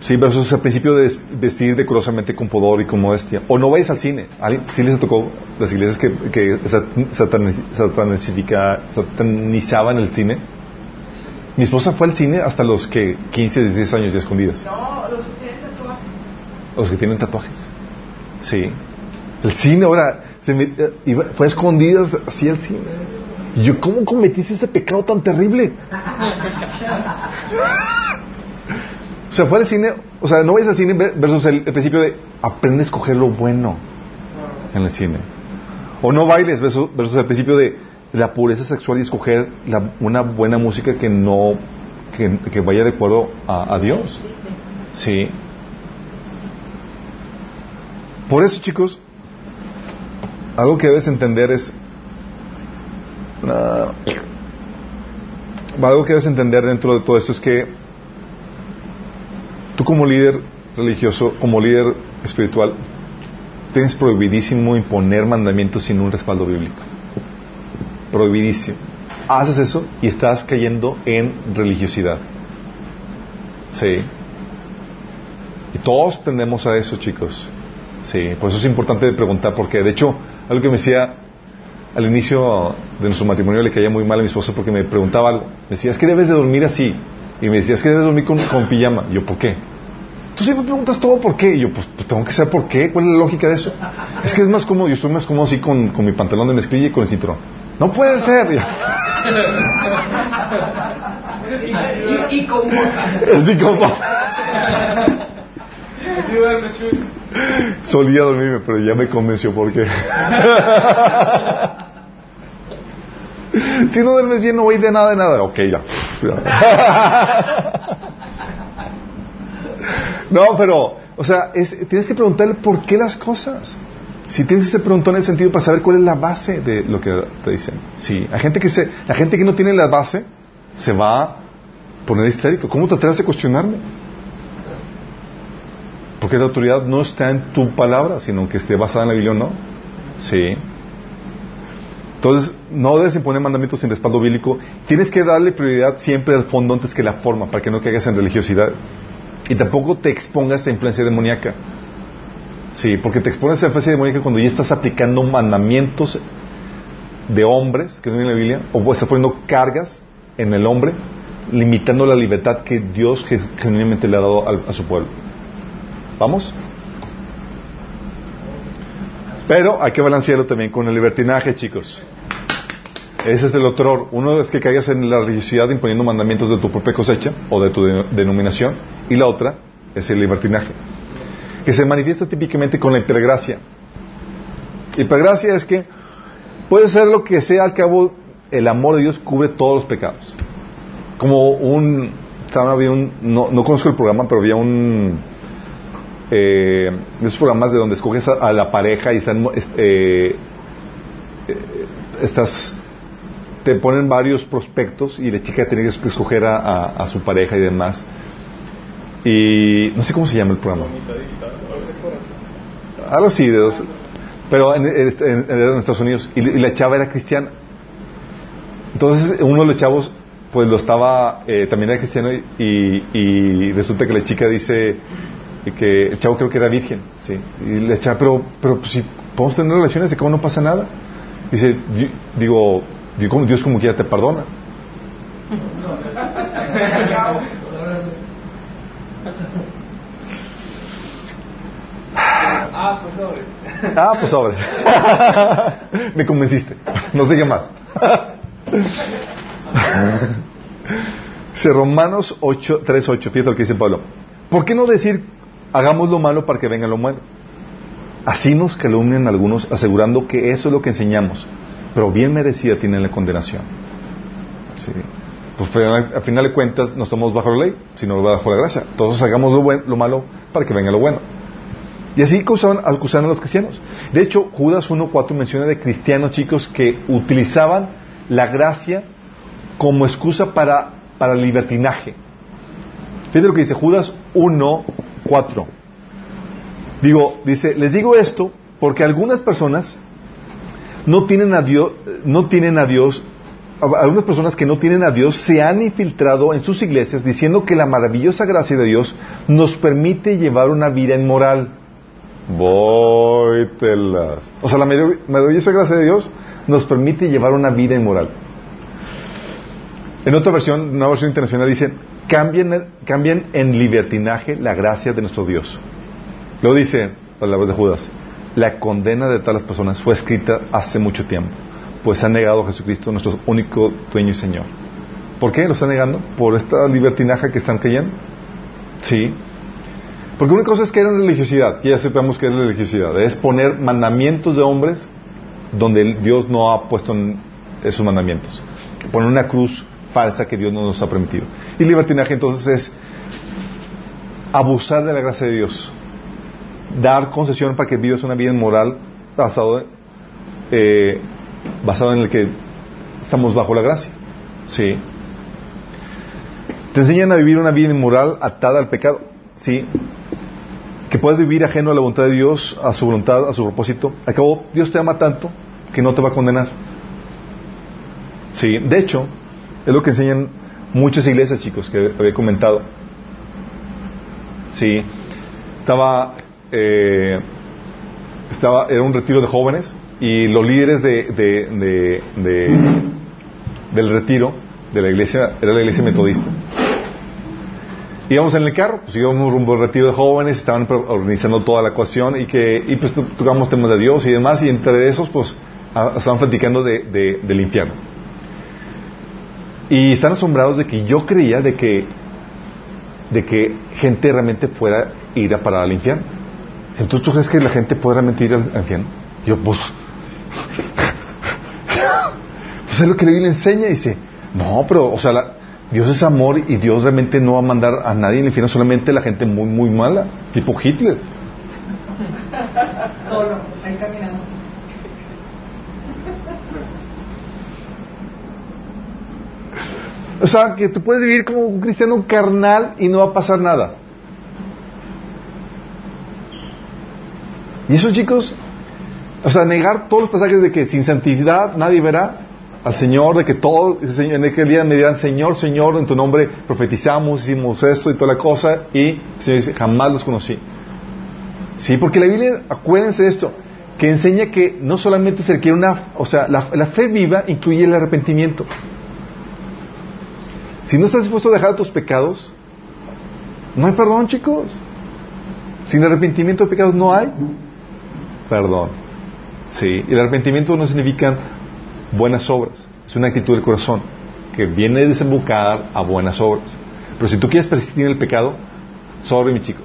sí, es el principio de vestir decorosamente con pudor y con modestia, o no vayas al cine, sí les tocó las iglesias que, que satanizaban el cine. Mi esposa fue al cine hasta los que 15, 16 años de escondidas. No, los que tienen tatuajes. Los que tienen tatuajes. Sí. El cine ahora se fue a escondidas así el cine. Y yo, ¿cómo cometiste ese pecado tan terrible? o sea, fue al cine, o sea, no vayas al cine versus el, principio de aprende a escoger lo bueno. en el cine. O no bailes versus, versus el principio de la pureza sexual y escoger una buena música que no que, vaya de acuerdo a, Dios. Sí. Por eso, chicos, algo que debes entender es uh, algo que debes entender dentro de todo esto es que tú como líder religioso, como líder espiritual, tienes prohibidísimo imponer mandamientos sin un respaldo bíblico. Prohibidísimo. Haces eso y estás cayendo en religiosidad. Sí. Y todos tendemos a eso, chicos. Sí, por eso es importante preguntar, porque de hecho, algo que me decía al inicio de nuestro matrimonio le caía muy mal a mi esposa porque me preguntaba algo. Me decía, es que debes de dormir así. Y me decía, es que debes de dormir con, con pijama. Y yo, ¿por qué? Tú siempre preguntas todo por qué. Y yo, pues, pues, tengo que saber por qué. ¿Cuál es la lógica de eso? Es que es más cómodo. Yo estoy más cómodo así con, con mi pantalón de mezclilla y con el cinturón. No puede ser. y, y. Sí, como. Solía dormirme, pero ya me convenció por qué. si no duermes bien, no voy de nada de nada. Ok, ya. no, pero, o sea, tienes que preguntarle por qué las cosas. Si tienes ese preguntón en el sentido para saber cuál es la base de lo que te dicen. Sí, hay gente que se, la gente que no tiene la base se va a poner histérico. ¿Cómo te atreves a cuestionarme? Porque la autoridad no está en tu palabra, sino que esté basada en la Biblia o no. Sí. Entonces, no debes imponer mandamientos sin respaldo bíblico. Tienes que darle prioridad siempre al fondo antes que la forma, para que no caigas en religiosidad. Y tampoco te expongas a influencia demoníaca. Sí, porque te expones a influencia demoníaca cuando ya estás aplicando mandamientos de hombres que no en la Biblia, o estás poniendo cargas en el hombre, limitando la libertad que Dios genuinamente le ha dado a su pueblo. ¿Vamos? Pero hay que balancearlo también con el libertinaje, chicos. Ese es el otro. Uno es que caigas en la religiosidad imponiendo mandamientos de tu propia cosecha o de tu denominación. Y la otra es el libertinaje, que se manifiesta típicamente con la hipergracia. Hipergracia es que puede ser lo que sea, al cabo, el amor de Dios cubre todos los pecados. Como un. Había un no, no conozco el programa, pero había un eh, esos programas de donde escoges a, la pareja y están eh, eh, estas te ponen varios prospectos y la chica tiene que escoger a, su pareja y demás. Y no sé cómo se llama el programa. Algo así de pero en, Estados Unidos. Y, la chava era cristiana. Entonces uno de los chavos pues lo estaba eh, también era cristiano y, y resulta que la chica dice y que el chavo creo que era virgen, sí. Y le echaba, pero, pero pues, si podemos tener relaciones de cómo no pasa nada. Dice, digo, Dios como que ya te perdona. Ah, pues sobre. Ah, pues sobre. Me convenciste. No sé qué más. Dice Romanos 8, 3, 8. Fíjate lo que dice Pablo. ¿Por qué no decir hagamos lo malo para que venga lo bueno. Así nos calumnian algunos asegurando que eso es lo que enseñamos, pero bien merecida tiene la condenación. Sí. Pues al final de cuentas no estamos bajo la ley, sino bajo la gracia. Todos hagamos lo, bueno, lo malo para que venga lo bueno. Y así acusaban, acusaban a los cristianos. De hecho, Judas 1.4 menciona de cristianos chicos que utilizaban la gracia como excusa para, para libertinaje. Fíjate lo que dice Judas 1, 4. Digo, dice, les digo esto porque algunas personas no tienen a Dios, no tienen a Dios, algunas personas que no tienen a Dios se han infiltrado en sus iglesias diciendo que la maravillosa gracia de Dios nos permite llevar una vida inmoral. Voy telas. O sea, la maravillosa gracia de Dios nos permite llevar una vida inmoral. En otra versión, una versión internacional dice, Cambien, en libertinaje la gracia de nuestro Dios. Lo dice palabras de Judas. La condena de tales personas fue escrita hace mucho tiempo, pues han negado a Jesucristo, nuestro único dueño y Señor. ¿Por qué lo están negando? ¿Por esta libertinaje que están cayendo? Sí. Porque una cosa es que era religiosidad, que ya sepamos que es religiosidad, es poner mandamientos de hombres donde Dios no ha puesto esos mandamientos. Poner una cruz falsa que Dios no nos ha permitido. Y libertinaje entonces es abusar de la gracia de Dios, dar concesión para que vivas una vida moral basado, eh, basado en el que estamos bajo la gracia. Sí. Te enseñan a vivir una vida inmoral atada al pecado. Sí. Que puedes vivir ajeno a la voluntad de Dios, a su voluntad, a su propósito. Al cabo, Dios te ama tanto que no te va a condenar. Sí. De hecho, es lo que enseñan muchas iglesias, chicos, que había comentado. Sí. Estaba, eh, estaba, era un retiro de jóvenes y los líderes de, de, de, del retiro de la iglesia, era la iglesia metodista. Íbamos en el carro, pues íbamos rumbo al retiro de jóvenes, estaban organizando toda la ecuación y que, y pues tocamos temas de Dios y demás, y entre esos, pues, estaban platicando de, del infierno. Y están asombrados de que yo creía de que, de que gente realmente fuera ir a parar al infierno. Entonces, ¿tú crees que la gente puede realmente ir al infierno? Yo, pues, pues es lo que la Biblia enseña. Y dice, no, pero, o sea, Dios es amor y Dios realmente no va a mandar a nadie al infierno, solamente la gente muy, muy mala, tipo Hitler. Solo, ahí caminando. O sea, que tú puedes vivir como un cristiano carnal y no va a pasar nada. Y eso, chicos, o sea, negar todos los pasajes de que sin santidad nadie verá al Señor, de que todo, en aquel día me dirán, Señor, Señor, en tu nombre profetizamos, hicimos esto y toda la cosa, y el Señor dice, jamás los conocí. Sí, porque la Biblia, acuérdense de esto, que enseña que no solamente se requiere una, o sea, la, la fe viva incluye el arrepentimiento. Si no estás dispuesto a dejar tus pecados, no hay perdón, chicos. Sin arrepentimiento de pecados no hay perdón. Sí, el arrepentimiento no significa buenas obras, es una actitud del corazón que viene a desembocar a buenas obras. Pero si tú quieres persistir en el pecado, sorry, mis chicos,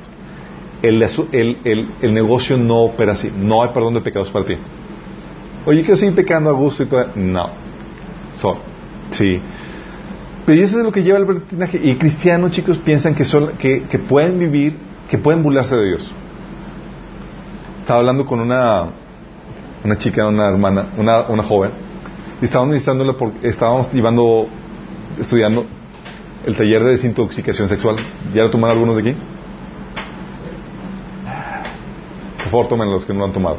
el, negocio no opera así, no hay perdón de pecados para ti. Oye, quiero seguir pecando a gusto y todo. No, sorry. Sí. Pero eso es lo que lleva el libertinaje. Y cristianos, chicos, piensan que, son, que, que pueden vivir, que pueden burlarse de Dios. Estaba hablando con una una chica, una hermana, una, una joven, y estábamos estábamos llevando, estudiando el taller de desintoxicación sexual. ¿Ya lo tomaron algunos de aquí? Por favor, tomen los que no lo han tomado.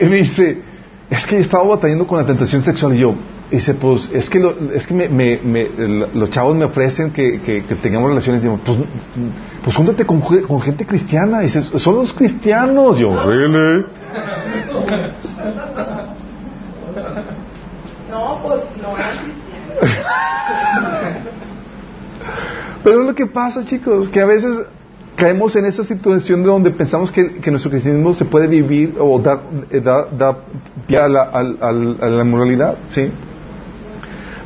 Y me dice, es que he estado batallando con la tentación sexual y yo, dice, pues es que, lo, es que me, me, los chavos me ofrecen que, que, tengamos relaciones. Y digo, pues, pues júntate con, con, gente cristiana. Y dice, son los cristianos. yo, ¿really? No, pues no Pero es lo que pasa, chicos, que a veces caemos en esa situación de donde pensamos que, que nuestro cristianismo se puede vivir o da, eh, da, da a la, a, a la moralidad, ¿sí?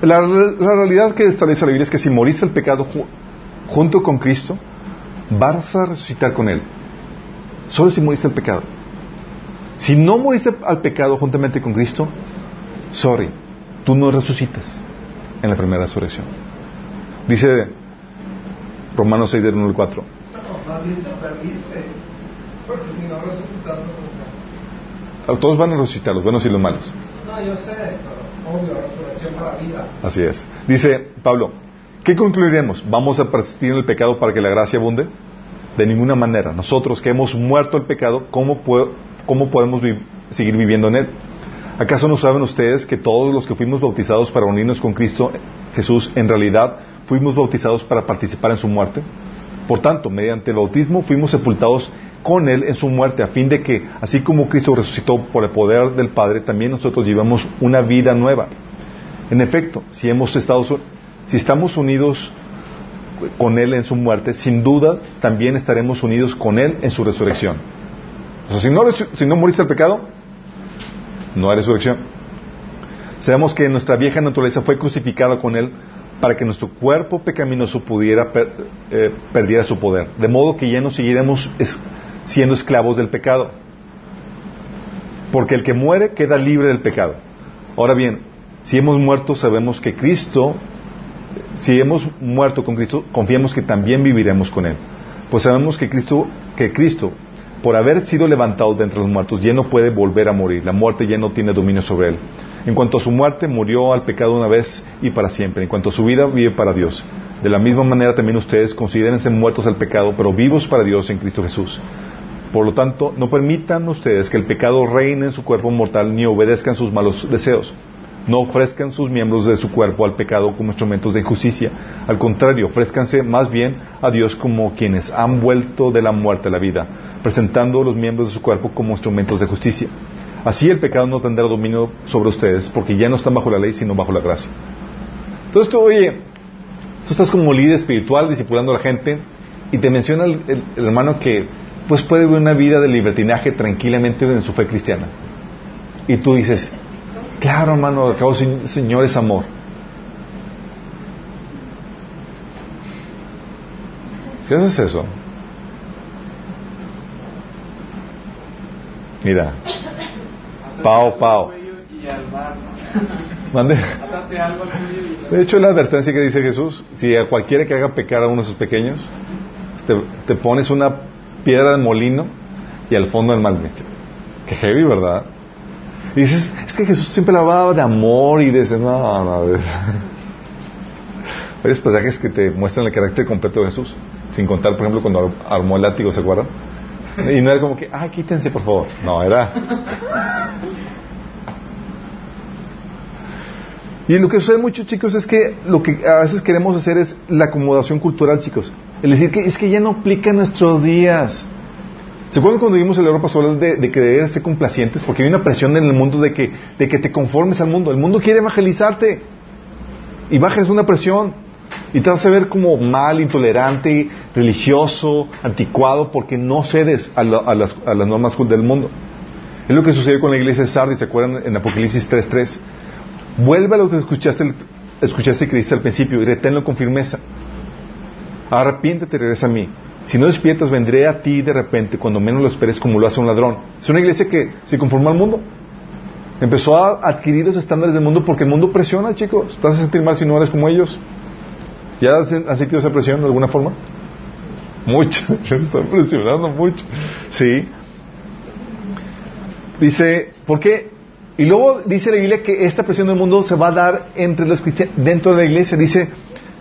La, realidad que establece la Biblia es que si moriste el pecado junto con Cristo, vas a resucitar con Él. Solo si moriste el pecado. Si no moriste al pecado juntamente con Cristo, sorry, tú no resucitas en la primera resurrección. Dice Romanos 6 del 1 al 4. Todos van a resucitar, los buenos y los malos. No, yo sé, Así es. Dice Pablo, ¿qué concluiremos? ¿Vamos a persistir en el pecado para que la gracia abunde? De ninguna manera. Nosotros que hemos muerto el pecado, ¿cómo, cómo podemos seguir viviendo en él? ¿Acaso no saben ustedes que todos los que fuimos bautizados para unirnos con Cristo Jesús, en realidad fuimos bautizados para participar en su muerte? Por tanto, mediante el bautismo fuimos sepultados con Él en su muerte, a fin de que, así como Cristo resucitó por el poder del Padre, también nosotros llevamos una vida nueva. En efecto, si hemos estado, si estamos unidos con Él en su muerte, sin duda también estaremos unidos con Él en su resurrección. O sea, si no, si no moriste pecado, no hay resurrección. Sabemos que nuestra vieja naturaleza fue crucificada con Él para que nuestro cuerpo pecaminoso pudiera eh, perdiera su poder, de modo que ya no siguiéramos siendo esclavos del pecado. Porque el que muere queda libre del pecado. Ahora bien, si hemos muerto, sabemos que Cristo, si hemos muerto con Cristo, confiamos que también viviremos con Él. Pues sabemos que Cristo, que Cristo, por haber sido levantado de entre los muertos, ya no puede volver a morir. La muerte ya no tiene dominio sobre Él. En cuanto a su muerte, murió al pecado una vez y para siempre. En cuanto a su vida, vive para Dios. De la misma manera también ustedes considérense muertos al pecado, pero vivos para Dios en Cristo Jesús. Por lo tanto, no permitan ustedes que el pecado reine en su cuerpo mortal ni obedezcan sus malos deseos. No ofrezcan sus miembros de su cuerpo al pecado como instrumentos de injusticia. Al contrario, ofrézcanse más bien a Dios como quienes han vuelto de la muerte a la vida, presentando los miembros de su cuerpo como instrumentos de justicia. Así el pecado no tendrá dominio sobre ustedes, porque ya no están bajo la ley, sino bajo la gracia. Entonces tú, oye, tú estás como líder espiritual, discipulando a la gente, y te menciona el, hermano que pues puede vivir una vida de libertinaje tranquilamente en su fe cristiana. Y tú dices, claro hermano, acabo Señor es amor. Si haces eso, mira, Pao, pao. Mande. De hecho, la advertencia que dice Jesús, si a cualquiera que haga pecar a uno de sus pequeños, te, pones una piedra de molino y al fondo del mal. Que heavy, ¿verdad? Y dices, es que Jesús siempre hablaba de amor y de ese, no, no. Hay pasajes que te muestran el carácter completo de Jesús, sin contar, por ejemplo, cuando armó el látigo, ¿se acuerdan? Y no era como que, ay, quítense por favor. No, era. Y lo que sucede mucho, chicos, es que lo que a veces queremos hacer es la acomodación cultural, chicos. El decir que es que ya no aplica nuestros días. ¿Se acuerdan cuando vimos el Europa pastoral de, de que deben ser complacientes? Porque hay una presión en el mundo de que, de que te conformes al mundo. El mundo quiere evangelizarte. Y bajas una presión. Y te a ver como mal, intolerante, religioso, anticuado, porque no cedes a, las, normas del mundo. Es lo que sucedió con la iglesia de Sardis, ¿se acuerdan en Apocalipsis 3.3? Vuelve a lo que escuchaste, escuchaste y creíste al principio y reténlo con firmeza. Arrepiéntete y regresa a mí. Si no despiertas, vendré a ti de repente, cuando menos lo esperes, como lo hace un ladrón. Es una iglesia que se conformó al mundo. Empezó a adquirir los estándares del mundo porque el mundo presiona, chicos. Estás a sentir mal si no eres como ellos. ¿Ya has, sentido esa presión de alguna forma? Mucho, me están presionando mucho. Sí. Dice, ¿por qué? Y luego dice la Biblia que esta presión del mundo se va a dar entre los cristianos, dentro de la iglesia. Dice,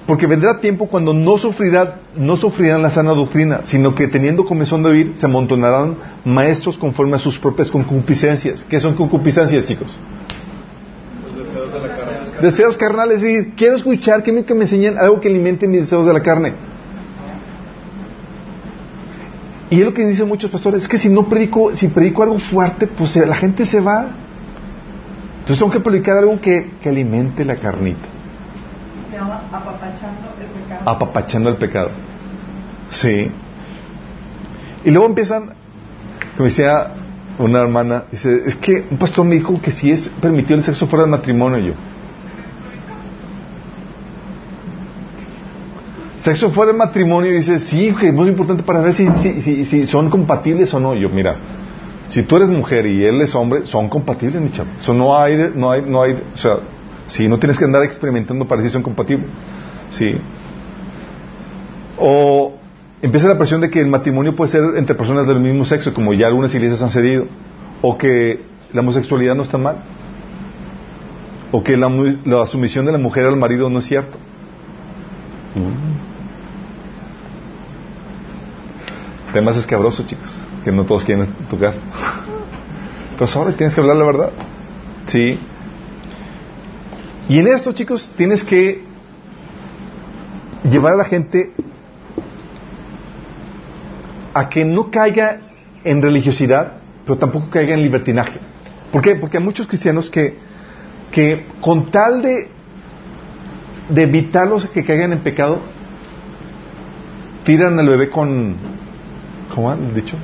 porque vendrá tiempo cuando no sufrirán, no sufrirán la sana doctrina, sino que teniendo comezón de oír, se amontonarán maestros conforme a sus propias concupiscencias. ¿Qué son concupiscencias, chicos? Deseos carnales, y quiero escuchar que me, que me enseñen algo que alimente mis deseos de la carne. Y es lo que dicen muchos pastores, es que si no predico, si predico algo fuerte, pues la gente se va. Entonces tengo que predicar algo que, que alimente la carnita. Apapachando el pecado. Apapachando el pecado. Sí. Y luego empiezan, como decía una hermana, dice, es que un pastor me dijo que si es permitido el sexo fuera del matrimonio, yo. Sexo fuera del matrimonio, dice, sí, que es muy importante para ver si, si, si, son compatibles o no. Yo, mira, si tú eres mujer y él es hombre, son compatibles, mi chavo. No hay, no hay, no hay, o sea, sí, no tienes que andar experimentando para si son compatibles. Sí. O empieza la presión de que el matrimonio puede ser entre personas del mismo sexo, como ya algunas iglesias han cedido. O que la homosexualidad no está mal. O que la, la sumisión de la mujer al marido no es cierto. Temas escabrosos, chicos, que no todos quieren tocar. Pero ahora tienes que hablar la verdad. Sí. Y en esto, chicos, tienes que llevar a la gente a que no caiga en religiosidad, pero tampoco caiga en libertinaje. ¿Por qué? Porque hay muchos cristianos que, que con tal de, evitarlos que caigan en pecado, tiran al bebé con, ¿Cómo el dicho?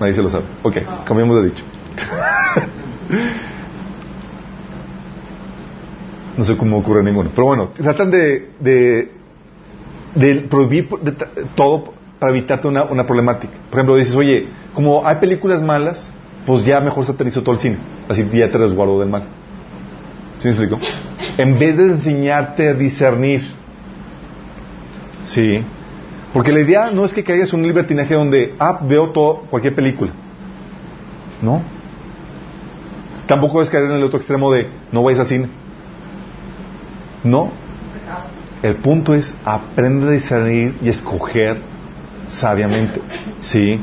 Nadie se lo sabe. Ok, cambiamos de dicho. No sé cómo ocurre ninguno. Pero bueno, tratan de, prohibir todo para evitarte una, problemática. Por ejemplo, dices, oye, como hay películas malas, pues ya mejor satanizo todo el cine. Así ya te resguardo del mal. ¿Sí me explico? En vez de enseñarte a discernir. Sí. Porque la idea no es que caigas un libertinaje donde, ah, veo todo, cualquier película. No. Tampoco es caer en el otro extremo de, no vayas al cine. No. El punto es, aprende a discernir y escoger sabiamente. Sí.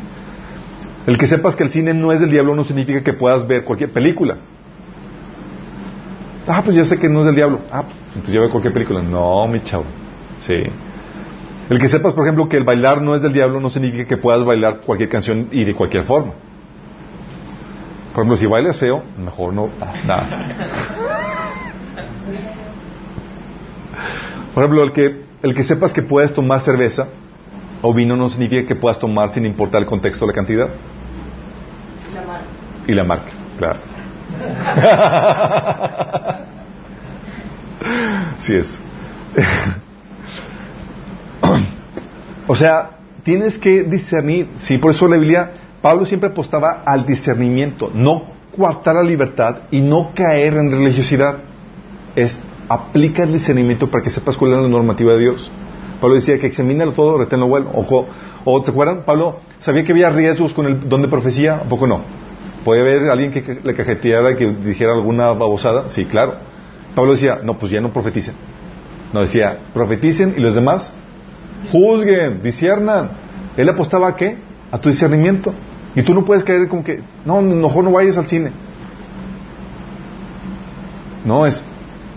El que sepas que el cine no es del diablo no significa que puedas ver cualquier película. Ah, pues ya sé que no es del diablo. Ah, pues entonces ya veo cualquier película. No, mi chavo. Sí. El que sepas, por ejemplo, que el bailar no es del diablo no significa que puedas bailar cualquier canción y de cualquier forma. Por ejemplo, si bailas feo, mejor no. ah. Por ejemplo, el que, el que sepas que puedes tomar cerveza o vino no significa que puedas tomar sin importar el contexto o la cantidad. La marca. Y la marca, claro. Sí es. o sea, tienes que discernir. Sí, por eso la Biblia, Pablo siempre apostaba al discernimiento, no coartar la libertad y no caer en religiosidad. Es aplica el discernimiento para que sepas cuál es la normativa de Dios. Pablo decía que examínalo todo, reténlo bueno. Ojo, o te acuerdan, Pablo sabía que había riesgos con el don de profecía, ¿a poco no? ¿Puede haber alguien que le cajeteara que dijera alguna babosada? Sí, claro. Pablo decía, no, pues ya no profeticen. No decía, profeticen y los demás juzguen, disciernan. Él apostaba a qué? A tu discernimiento. Y tú no puedes caer como que, no, mejor no vayas al cine. No, es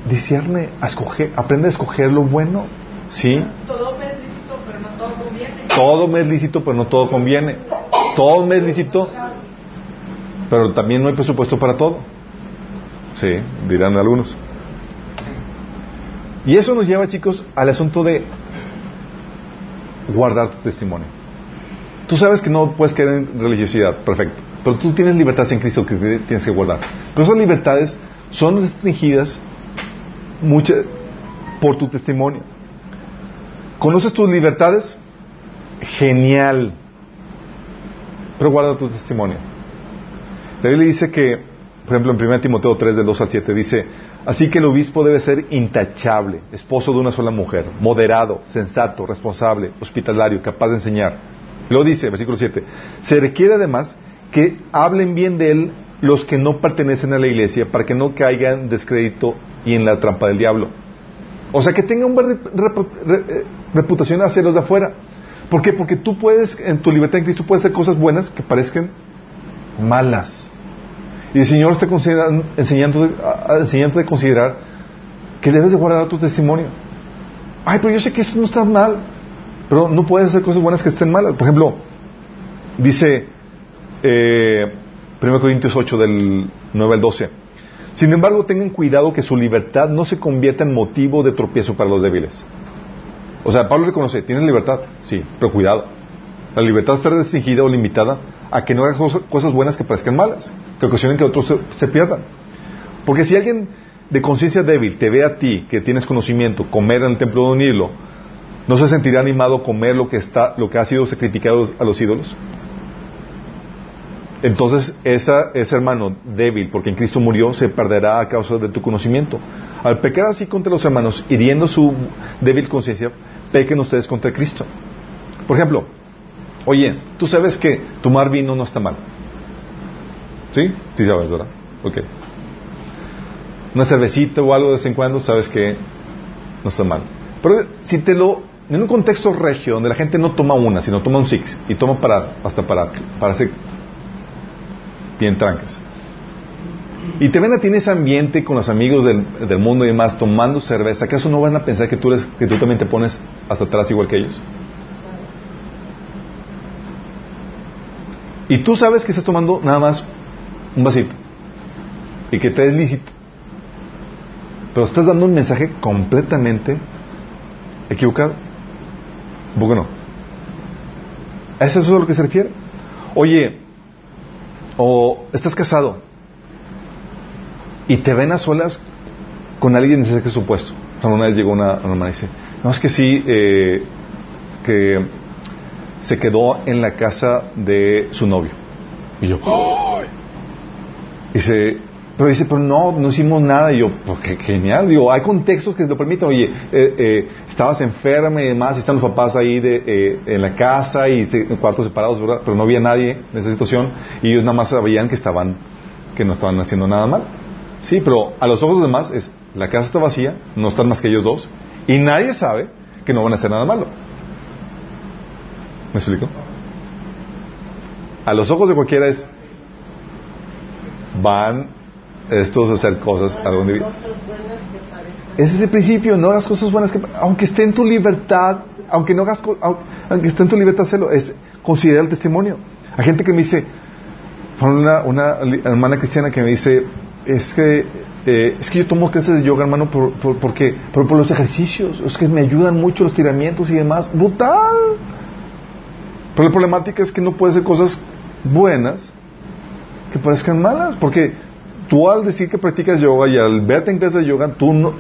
discierne, a escoger, aprende a escoger lo bueno. ¿Sí? Todo me es lícito, pero no todo conviene. Todo me es lícito, pero no todo conviene. Todo me es lícito, pero también no hay presupuesto para todo. Sí, dirán algunos. Y eso nos lleva, chicos, al asunto de guardar tu testimonio. Tú sabes que no puedes caer en religiosidad, perfecto. Pero tú tienes libertades en Cristo que tienes que guardar. Pero esas libertades son restringidas muchas por tu testimonio. ¿Conoces tus libertades? Genial. Pero guarda tu testimonio. La Biblia dice que, por ejemplo, en 1 Timoteo 3, del 2 al 7, dice, así que el obispo debe ser intachable, esposo de una sola mujer, moderado, sensato, responsable, hospitalario, capaz de enseñar. Luego dice, versículo 7, se requiere además que hablen bien de él los que no pertenecen a la iglesia para que no caigan en descrédito y en la trampa del diablo. O sea, que tenga una buena eh, reputación hacia los de afuera. ¿Por qué? Porque tú puedes, en tu libertad en Cristo, puedes hacer cosas buenas que parezcan malas. Y el Señor está a- enseñándote a considerar que debes de guardar tu testimonio. Ay, pero yo sé que esto no está mal. Pero no puedes hacer cosas buenas que estén malas. Por ejemplo, dice eh, 1 Corintios 8 del 9 al 12. Sin embargo, tengan cuidado que su libertad no se convierta en motivo de tropiezo para los débiles. O sea, Pablo reconoce, tienes libertad, sí, pero cuidado. La libertad está restringida o limitada a que no hagas cosas- buenas que parezcan malas, que ocasionen que otros se, se pierdan. Porque si alguien de conciencia débil te ve a ti, que tienes conocimiento, comer en el templo de un ídolo, ¿no se sentirá animado a comer lo que, está, lo que ha sido sacrificado a los ídolos? Entonces esa, ese hermano débil, porque en Cristo murió, se perderá a causa de tu conocimiento. Al pecar así contra los hermanos, hiriendo su débil conciencia, pequen ustedes contra Cristo. Por ejemplo, oye, tú sabes que tomar vino no está mal. ¿Sí? Sí sabes, ¿verdad? Ok. Una cervecita o algo de vez en cuando, sabes que no está mal. Pero si te lo... En un contexto regio, donde la gente no toma una, sino toma un six, y toma para, hasta para, para hacer bien trancas. Y te ven a ti en ese ambiente con los amigos del, del mundo y demás tomando cerveza, ¿acaso no van a pensar que tú, eres, que tú también te pones hasta atrás igual que ellos? Y tú sabes que estás tomando nada más un vasito y que te es lícito. Pero estás dando un mensaje completamente equivocado. ¿Un poco no? ¿Es eso a lo que se refiere? Oye, o estás casado y te ven a solas con alguien de ese supuesto. Una vez llegó una, una hermana y dice, no, es que sí, eh, que se quedó en la casa de su novio. Y yo, ¡ay! Dice, pero dice, pero no, no hicimos nada. Y yo, pues qué genial. Digo, hay contextos que lo permiten. Oye, eh, eh, estabas enferma y demás, y están los papás ahí de, eh, en la casa y en cuartos separados, ¿verdad? Pero no había nadie en esa situación y ellos nada más sabían que estaban, que no estaban haciendo nada mal. Sí, pero a los ojos de los demás es, la casa está vacía, no están más que ellos dos, y nadie sabe que no van a hacer nada malo. ¿Me explico? A los ojos de cualquiera es, van estos hacer cosas a donde Ese es el principio, no hagas cosas buenas que aunque esté en tu libertad, aunque no hagas aunque esté en tu libertad hacerlo, es considera el testimonio. Hay gente que me dice, una, una hermana cristiana que me dice, es que eh, es que yo tomo clases de yoga, hermano, por, por, porque, por, por los ejercicios, es que me ayudan mucho los tiramientos y demás. Brutal. Pero la problemática es que no puede ser cosas buenas que parezcan malas, porque tú al decir que practicas yoga y al verte en clases de yoga, tú no,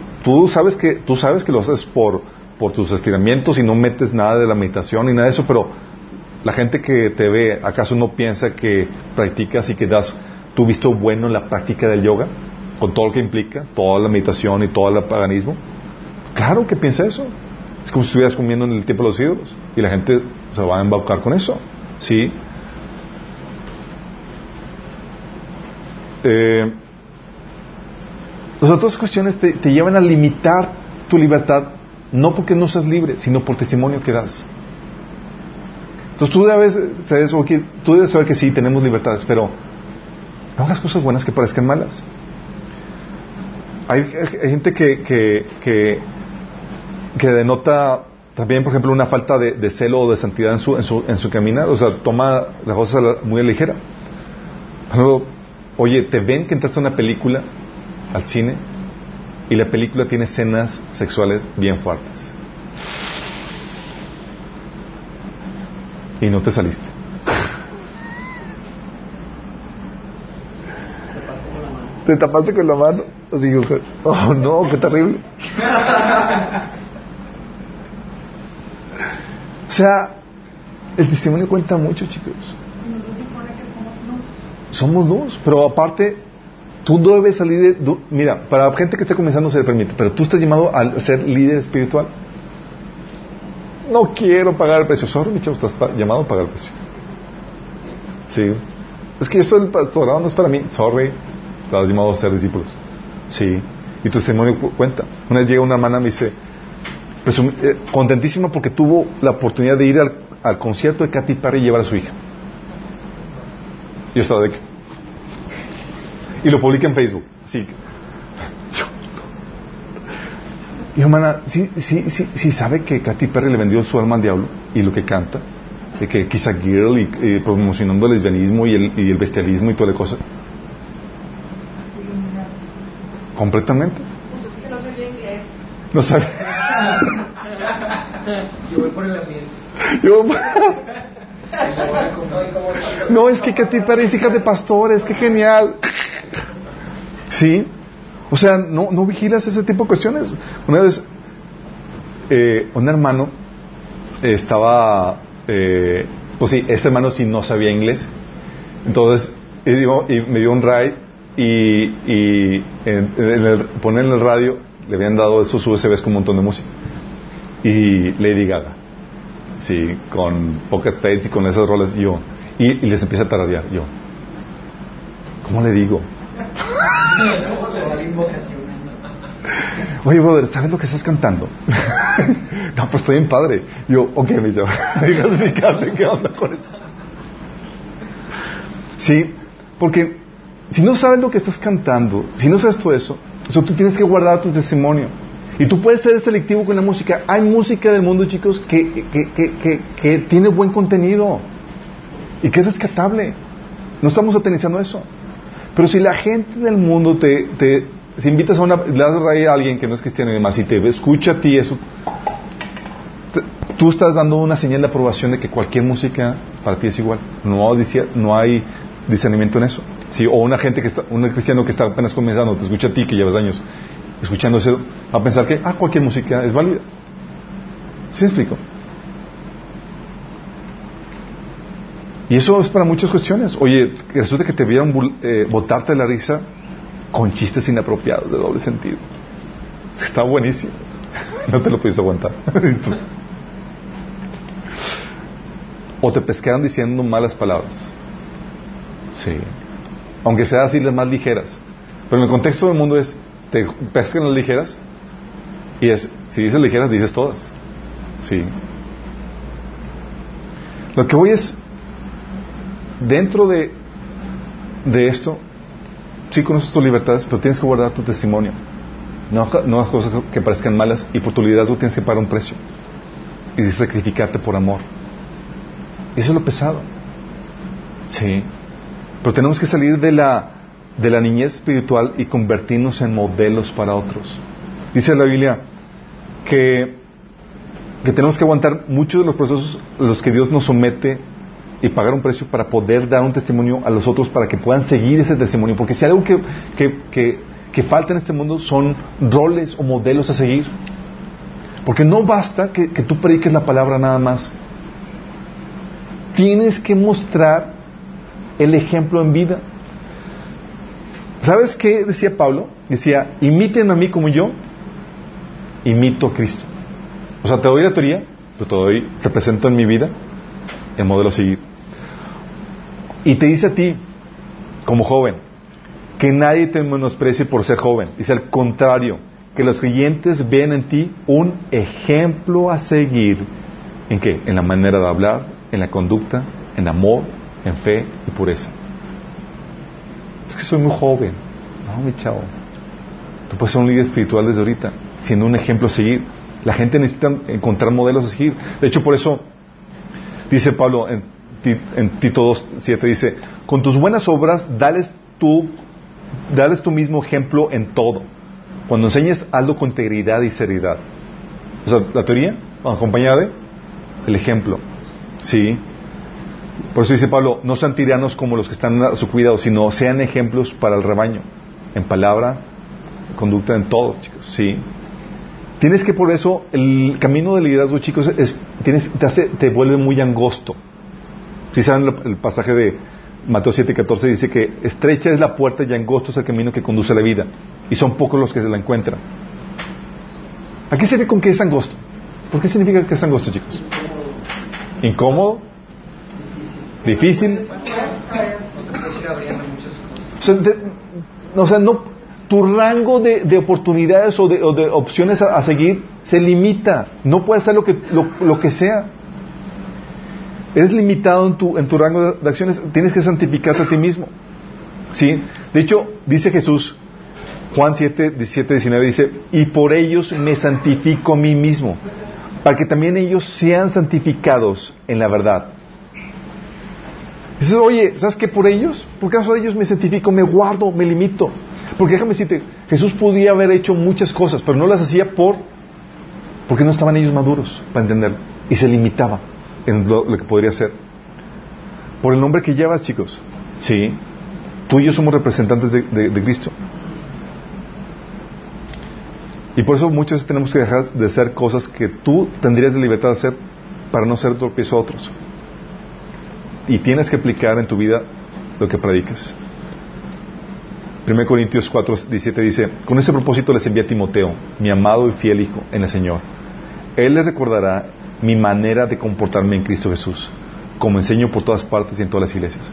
sabes que tú sabes que lo haces por por tus estiramientos y no metes nada de la meditación ni nada de eso, pero la gente que te ve, ¿acaso no piensa que practicas y que das tu visto bueno en la práctica del yoga? Con todo lo que implica, toda la meditación y todo el paganismo. Claro que piensa eso. Es como si estuvieras comiendo en el tiempo de los ídolos. Y la gente se va a embaucar con eso. ¿Sí? Eh, las otras cuestiones te, te llevan a limitar tu libertad, no porque no seas libre, sino por testimonio que das. Entonces tú debes, sabes, tú debes saber que sí, tenemos libertades, pero no hagas cosas buenas que parezcan malas. Hay, gente que, que, que, denota también, por ejemplo, una falta de, de celo o de santidad en su, en, su, en su caminar, o sea, toma las cosas muy ligera. Oye, te ven que entraste a una película al cine y la película tiene escenas sexuales bien fuertes. Y no te saliste. Te tapaste con la mano. Así, oh no, qué terrible. O sea, el testimonio cuenta mucho, chicos. No se supone que somos luz. Somos luz, pero aparte, tú debes salir de... du- mira, para gente que esté comenzando se le permite, pero tú estás llamado a ser líder espiritual. No quiero pagar el precio. Sorry, mi chavo, estás llamado a pagar el precio. Sí. Es que esto del pastorado no es para mí. Sorry, estás llamado a ser discípulos. Sí. Y tu testimonio cu- cuenta. Una vez llega una hermana y me dice, eh, contentísima porque tuvo la oportunidad de ir al, al concierto de Katy Perry y llevar a su hija. Yo estaba de que. Y lo publica en Facebook. Que- Y hermana, sí, sí, sí, sí sabe que Katy Perry le vendió su alma al diablo y lo que canta, de que Kiss a Girl y, y promocionando el lesbianismo y el, y el bestialismo y toda la cosa. Completamente. Pues que no inglés. No sabe. Yo voy por el ambiente. Yo- voy como- no, es que Katy Perry es hija de pastores, qué genial. Sí. O sea, no, no vigilas ese tipo de cuestiones. Una vez, eh, un hermano estaba, eh, pues sí, este hermano sí no sabía inglés. Entonces, me dio un ride y, y en el, poner en el radio, le habían dado esos USBs con un montón de música. Y Lady Gaga. Sí, con Pocket Fates y con esas rolas. Yo, y, y les empieza a tararear. Yo, ¿cómo le digo? Oye, brother, ¿sabes lo que estás cantando? no, pues estoy bien padre. Yo, ok, me dice, qué onda con eso. Sí, porque si no sabes lo que estás cantando, si no sabes todo eso, o tú tienes que guardar tu testimonio. Y tú puedes ser selectivo con la música. Hay música del mundo, chicos, que, que, que, que, tiene buen contenido y que es rescatable. No estamos atenizando eso. Pero si la gente del mundo te, te si invitas a una, le das raíz a alguien que no es cristiano y demás y te escucha a ti eso, tú estás dando una señal de aprobación de que cualquier música para ti es igual. No hay discernimiento en eso. Sí, o una gente que está, un cristiano que está apenas comenzando, te escucha a ti que llevas años escuchando eso, va a pensar que, ah, cualquier música es válida. ¿Sí me explico? Y eso es para muchas cuestiones. Oye, resulta que te vieron eh, botarte la risa con chistes inapropiados de doble sentido. Está buenísimo. No te lo pudiste aguantar. o te pescaron diciendo malas palabras. Sí. Aunque sea así las más ligeras. Pero en el contexto del mundo es, te pescan las ligeras y es, si dices ligeras, dices todas. Sí. Lo que voy es, dentro de, de esto, sí conoces tus libertades, pero tienes que guardar tu testimonio. No, no las cosas que parezcan malas y por tu liderazgo tienes que pagar un precio y sacrificarte por amor. Eso es lo pesado. Sí. Pero tenemos que salir de la, de la niñez espiritual y convertirnos en modelos para otros. Dice la Biblia que, que tenemos que aguantar muchos de los procesos a los que Dios nos somete y pagar un precio para poder dar un testimonio a los otros para que puedan seguir ese testimonio. Porque si hay algo que, que, que, falta en este mundo son roles o modelos a seguir. Porque no basta que, que tú prediques la palabra nada más. Tienes que mostrar el ejemplo en vida. ¿Sabes qué decía Pablo? Decía, imiten a mí como yo imito a Cristo. O sea, te doy la teoría, pero te doy, te presento en mi vida el modelo a seguir. Y te dice a ti, como joven, que nadie te menosprecie por ser joven. Dice al contrario, que los creyentes ven en ti un ejemplo a seguir. ¿En qué? En la manera de hablar, en la conducta, en amor, en fe y pureza. Es que soy muy joven. No, mi chavo. Tú puedes ser un líder espiritual desde ahorita, siendo un ejemplo a seguir. La gente necesita encontrar modelos a seguir. De hecho, por eso dice Pablo en, en Tito 2.7, dice, con tus buenas obras, dales tú, dales tu mismo ejemplo en todo. Cuando enseñes, algo con integridad y seriedad. O sea, la teoría, acompañada de ejemplo. Sí. Por eso dice Pablo, no sean tiranos como los que están a su cuidado, sino sean ejemplos para el rebaño, en palabra, conducta, en todo, chicos. Sí. Tienes que por eso, el camino del liderazgo, chicos, es, tienes, te, hace, te vuelve muy angosto. Si saben el, pasaje de Mateo 7:14 dice que estrecha es la puerta y angosto es el camino que conduce a la vida, y son pocos los que se la encuentran. ¿A qué se ve con que es angosto? ¿Por qué significa que es angosto, chicos? incómodo, difícil. O sea, no, tu rango de, oportunidades o de, opciones a, seguir se limita. No puedes hacer lo que, lo, que sea. Eres limitado en tu, en tu rango de, acciones. Tienes que santificarte a ti mismo. ¿Sí? De hecho, dice Jesús, Juan 7, 17, 19, dice, y por ellos me santifico a mí mismo para que también ellos sean santificados en la verdad. Dices, oye, ¿sabes qué? Por ellos, por causa de ellos me santifico, me guardo, me limito. Porque déjame decirte, Jesús podía haber hecho muchas cosas, pero no las hacía por, porque no estaban ellos maduros para entender. Y se limitaba en lo, que podría hacer. Por el nombre que llevas, chicos. Sí. Tú y yo somos representantes de Cristo. Y por eso muchas veces tenemos que dejar de hacer cosas que tú tendrías de libertad de hacer para no ser tropiezo a otros. Y tienes que aplicar en tu vida lo que predicas. 1 Corintios 4, 17 dice, con ese propósito les envía a Timoteo, mi amado y fiel hijo en el Señor. Él les recordará mi manera de comportarme en Cristo Jesús, como enseño por todas partes y en todas las iglesias.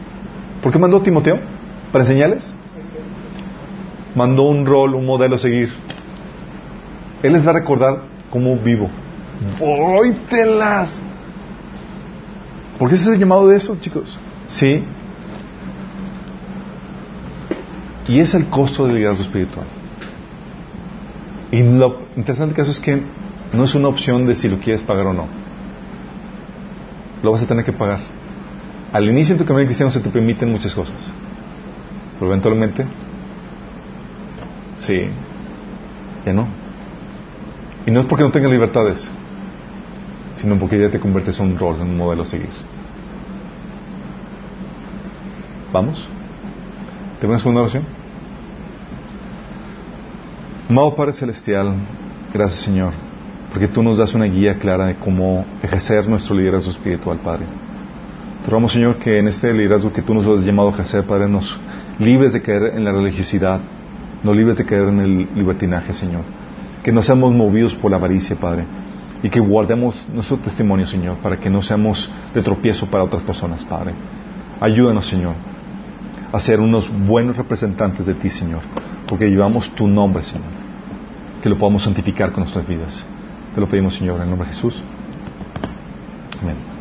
¿Por qué mandó Timoteo? ¿Para enseñarles? Mandó un rol, un modelo a seguir. Él les va a recordar cómo vivo. ¡Vóytelas! ¿Por qué ese es el llamado de eso, chicos? Sí. Y es el costo del liderazgo espiritual. Y lo interesante caso es que no es una opción de si lo quieres pagar o no. Lo vas a tener que pagar. Al inicio en tu camino cristiano se te permiten muchas cosas. Pero eventualmente, sí, ya no. Y no es porque no tengas libertades, sino porque ya te conviertes en un rol, en un modelo a seguir. ¿Vamos? ¿Tengo una segunda oración? Amado Padre Celestial, gracias Señor, porque tú nos das una guía clara de cómo ejercer nuestro liderazgo espiritual, Padre. Te rogamos, Señor, que en este liderazgo que tú nos has llamado a ejercer, Padre, nos libres de caer en la religiosidad, no libres de caer en el libertinaje, Señor. Que no seamos movidos por la avaricia, Padre, y que guardemos nuestro testimonio, Señor, para que no seamos de tropiezo para otras personas, Padre. Ayúdanos, Señor, a ser unos buenos representantes de ti, Señor, porque llevamos tu nombre, Señor, que lo podamos santificar con nuestras vidas. Te lo pedimos, Señor, en el nombre de Jesús. Amén.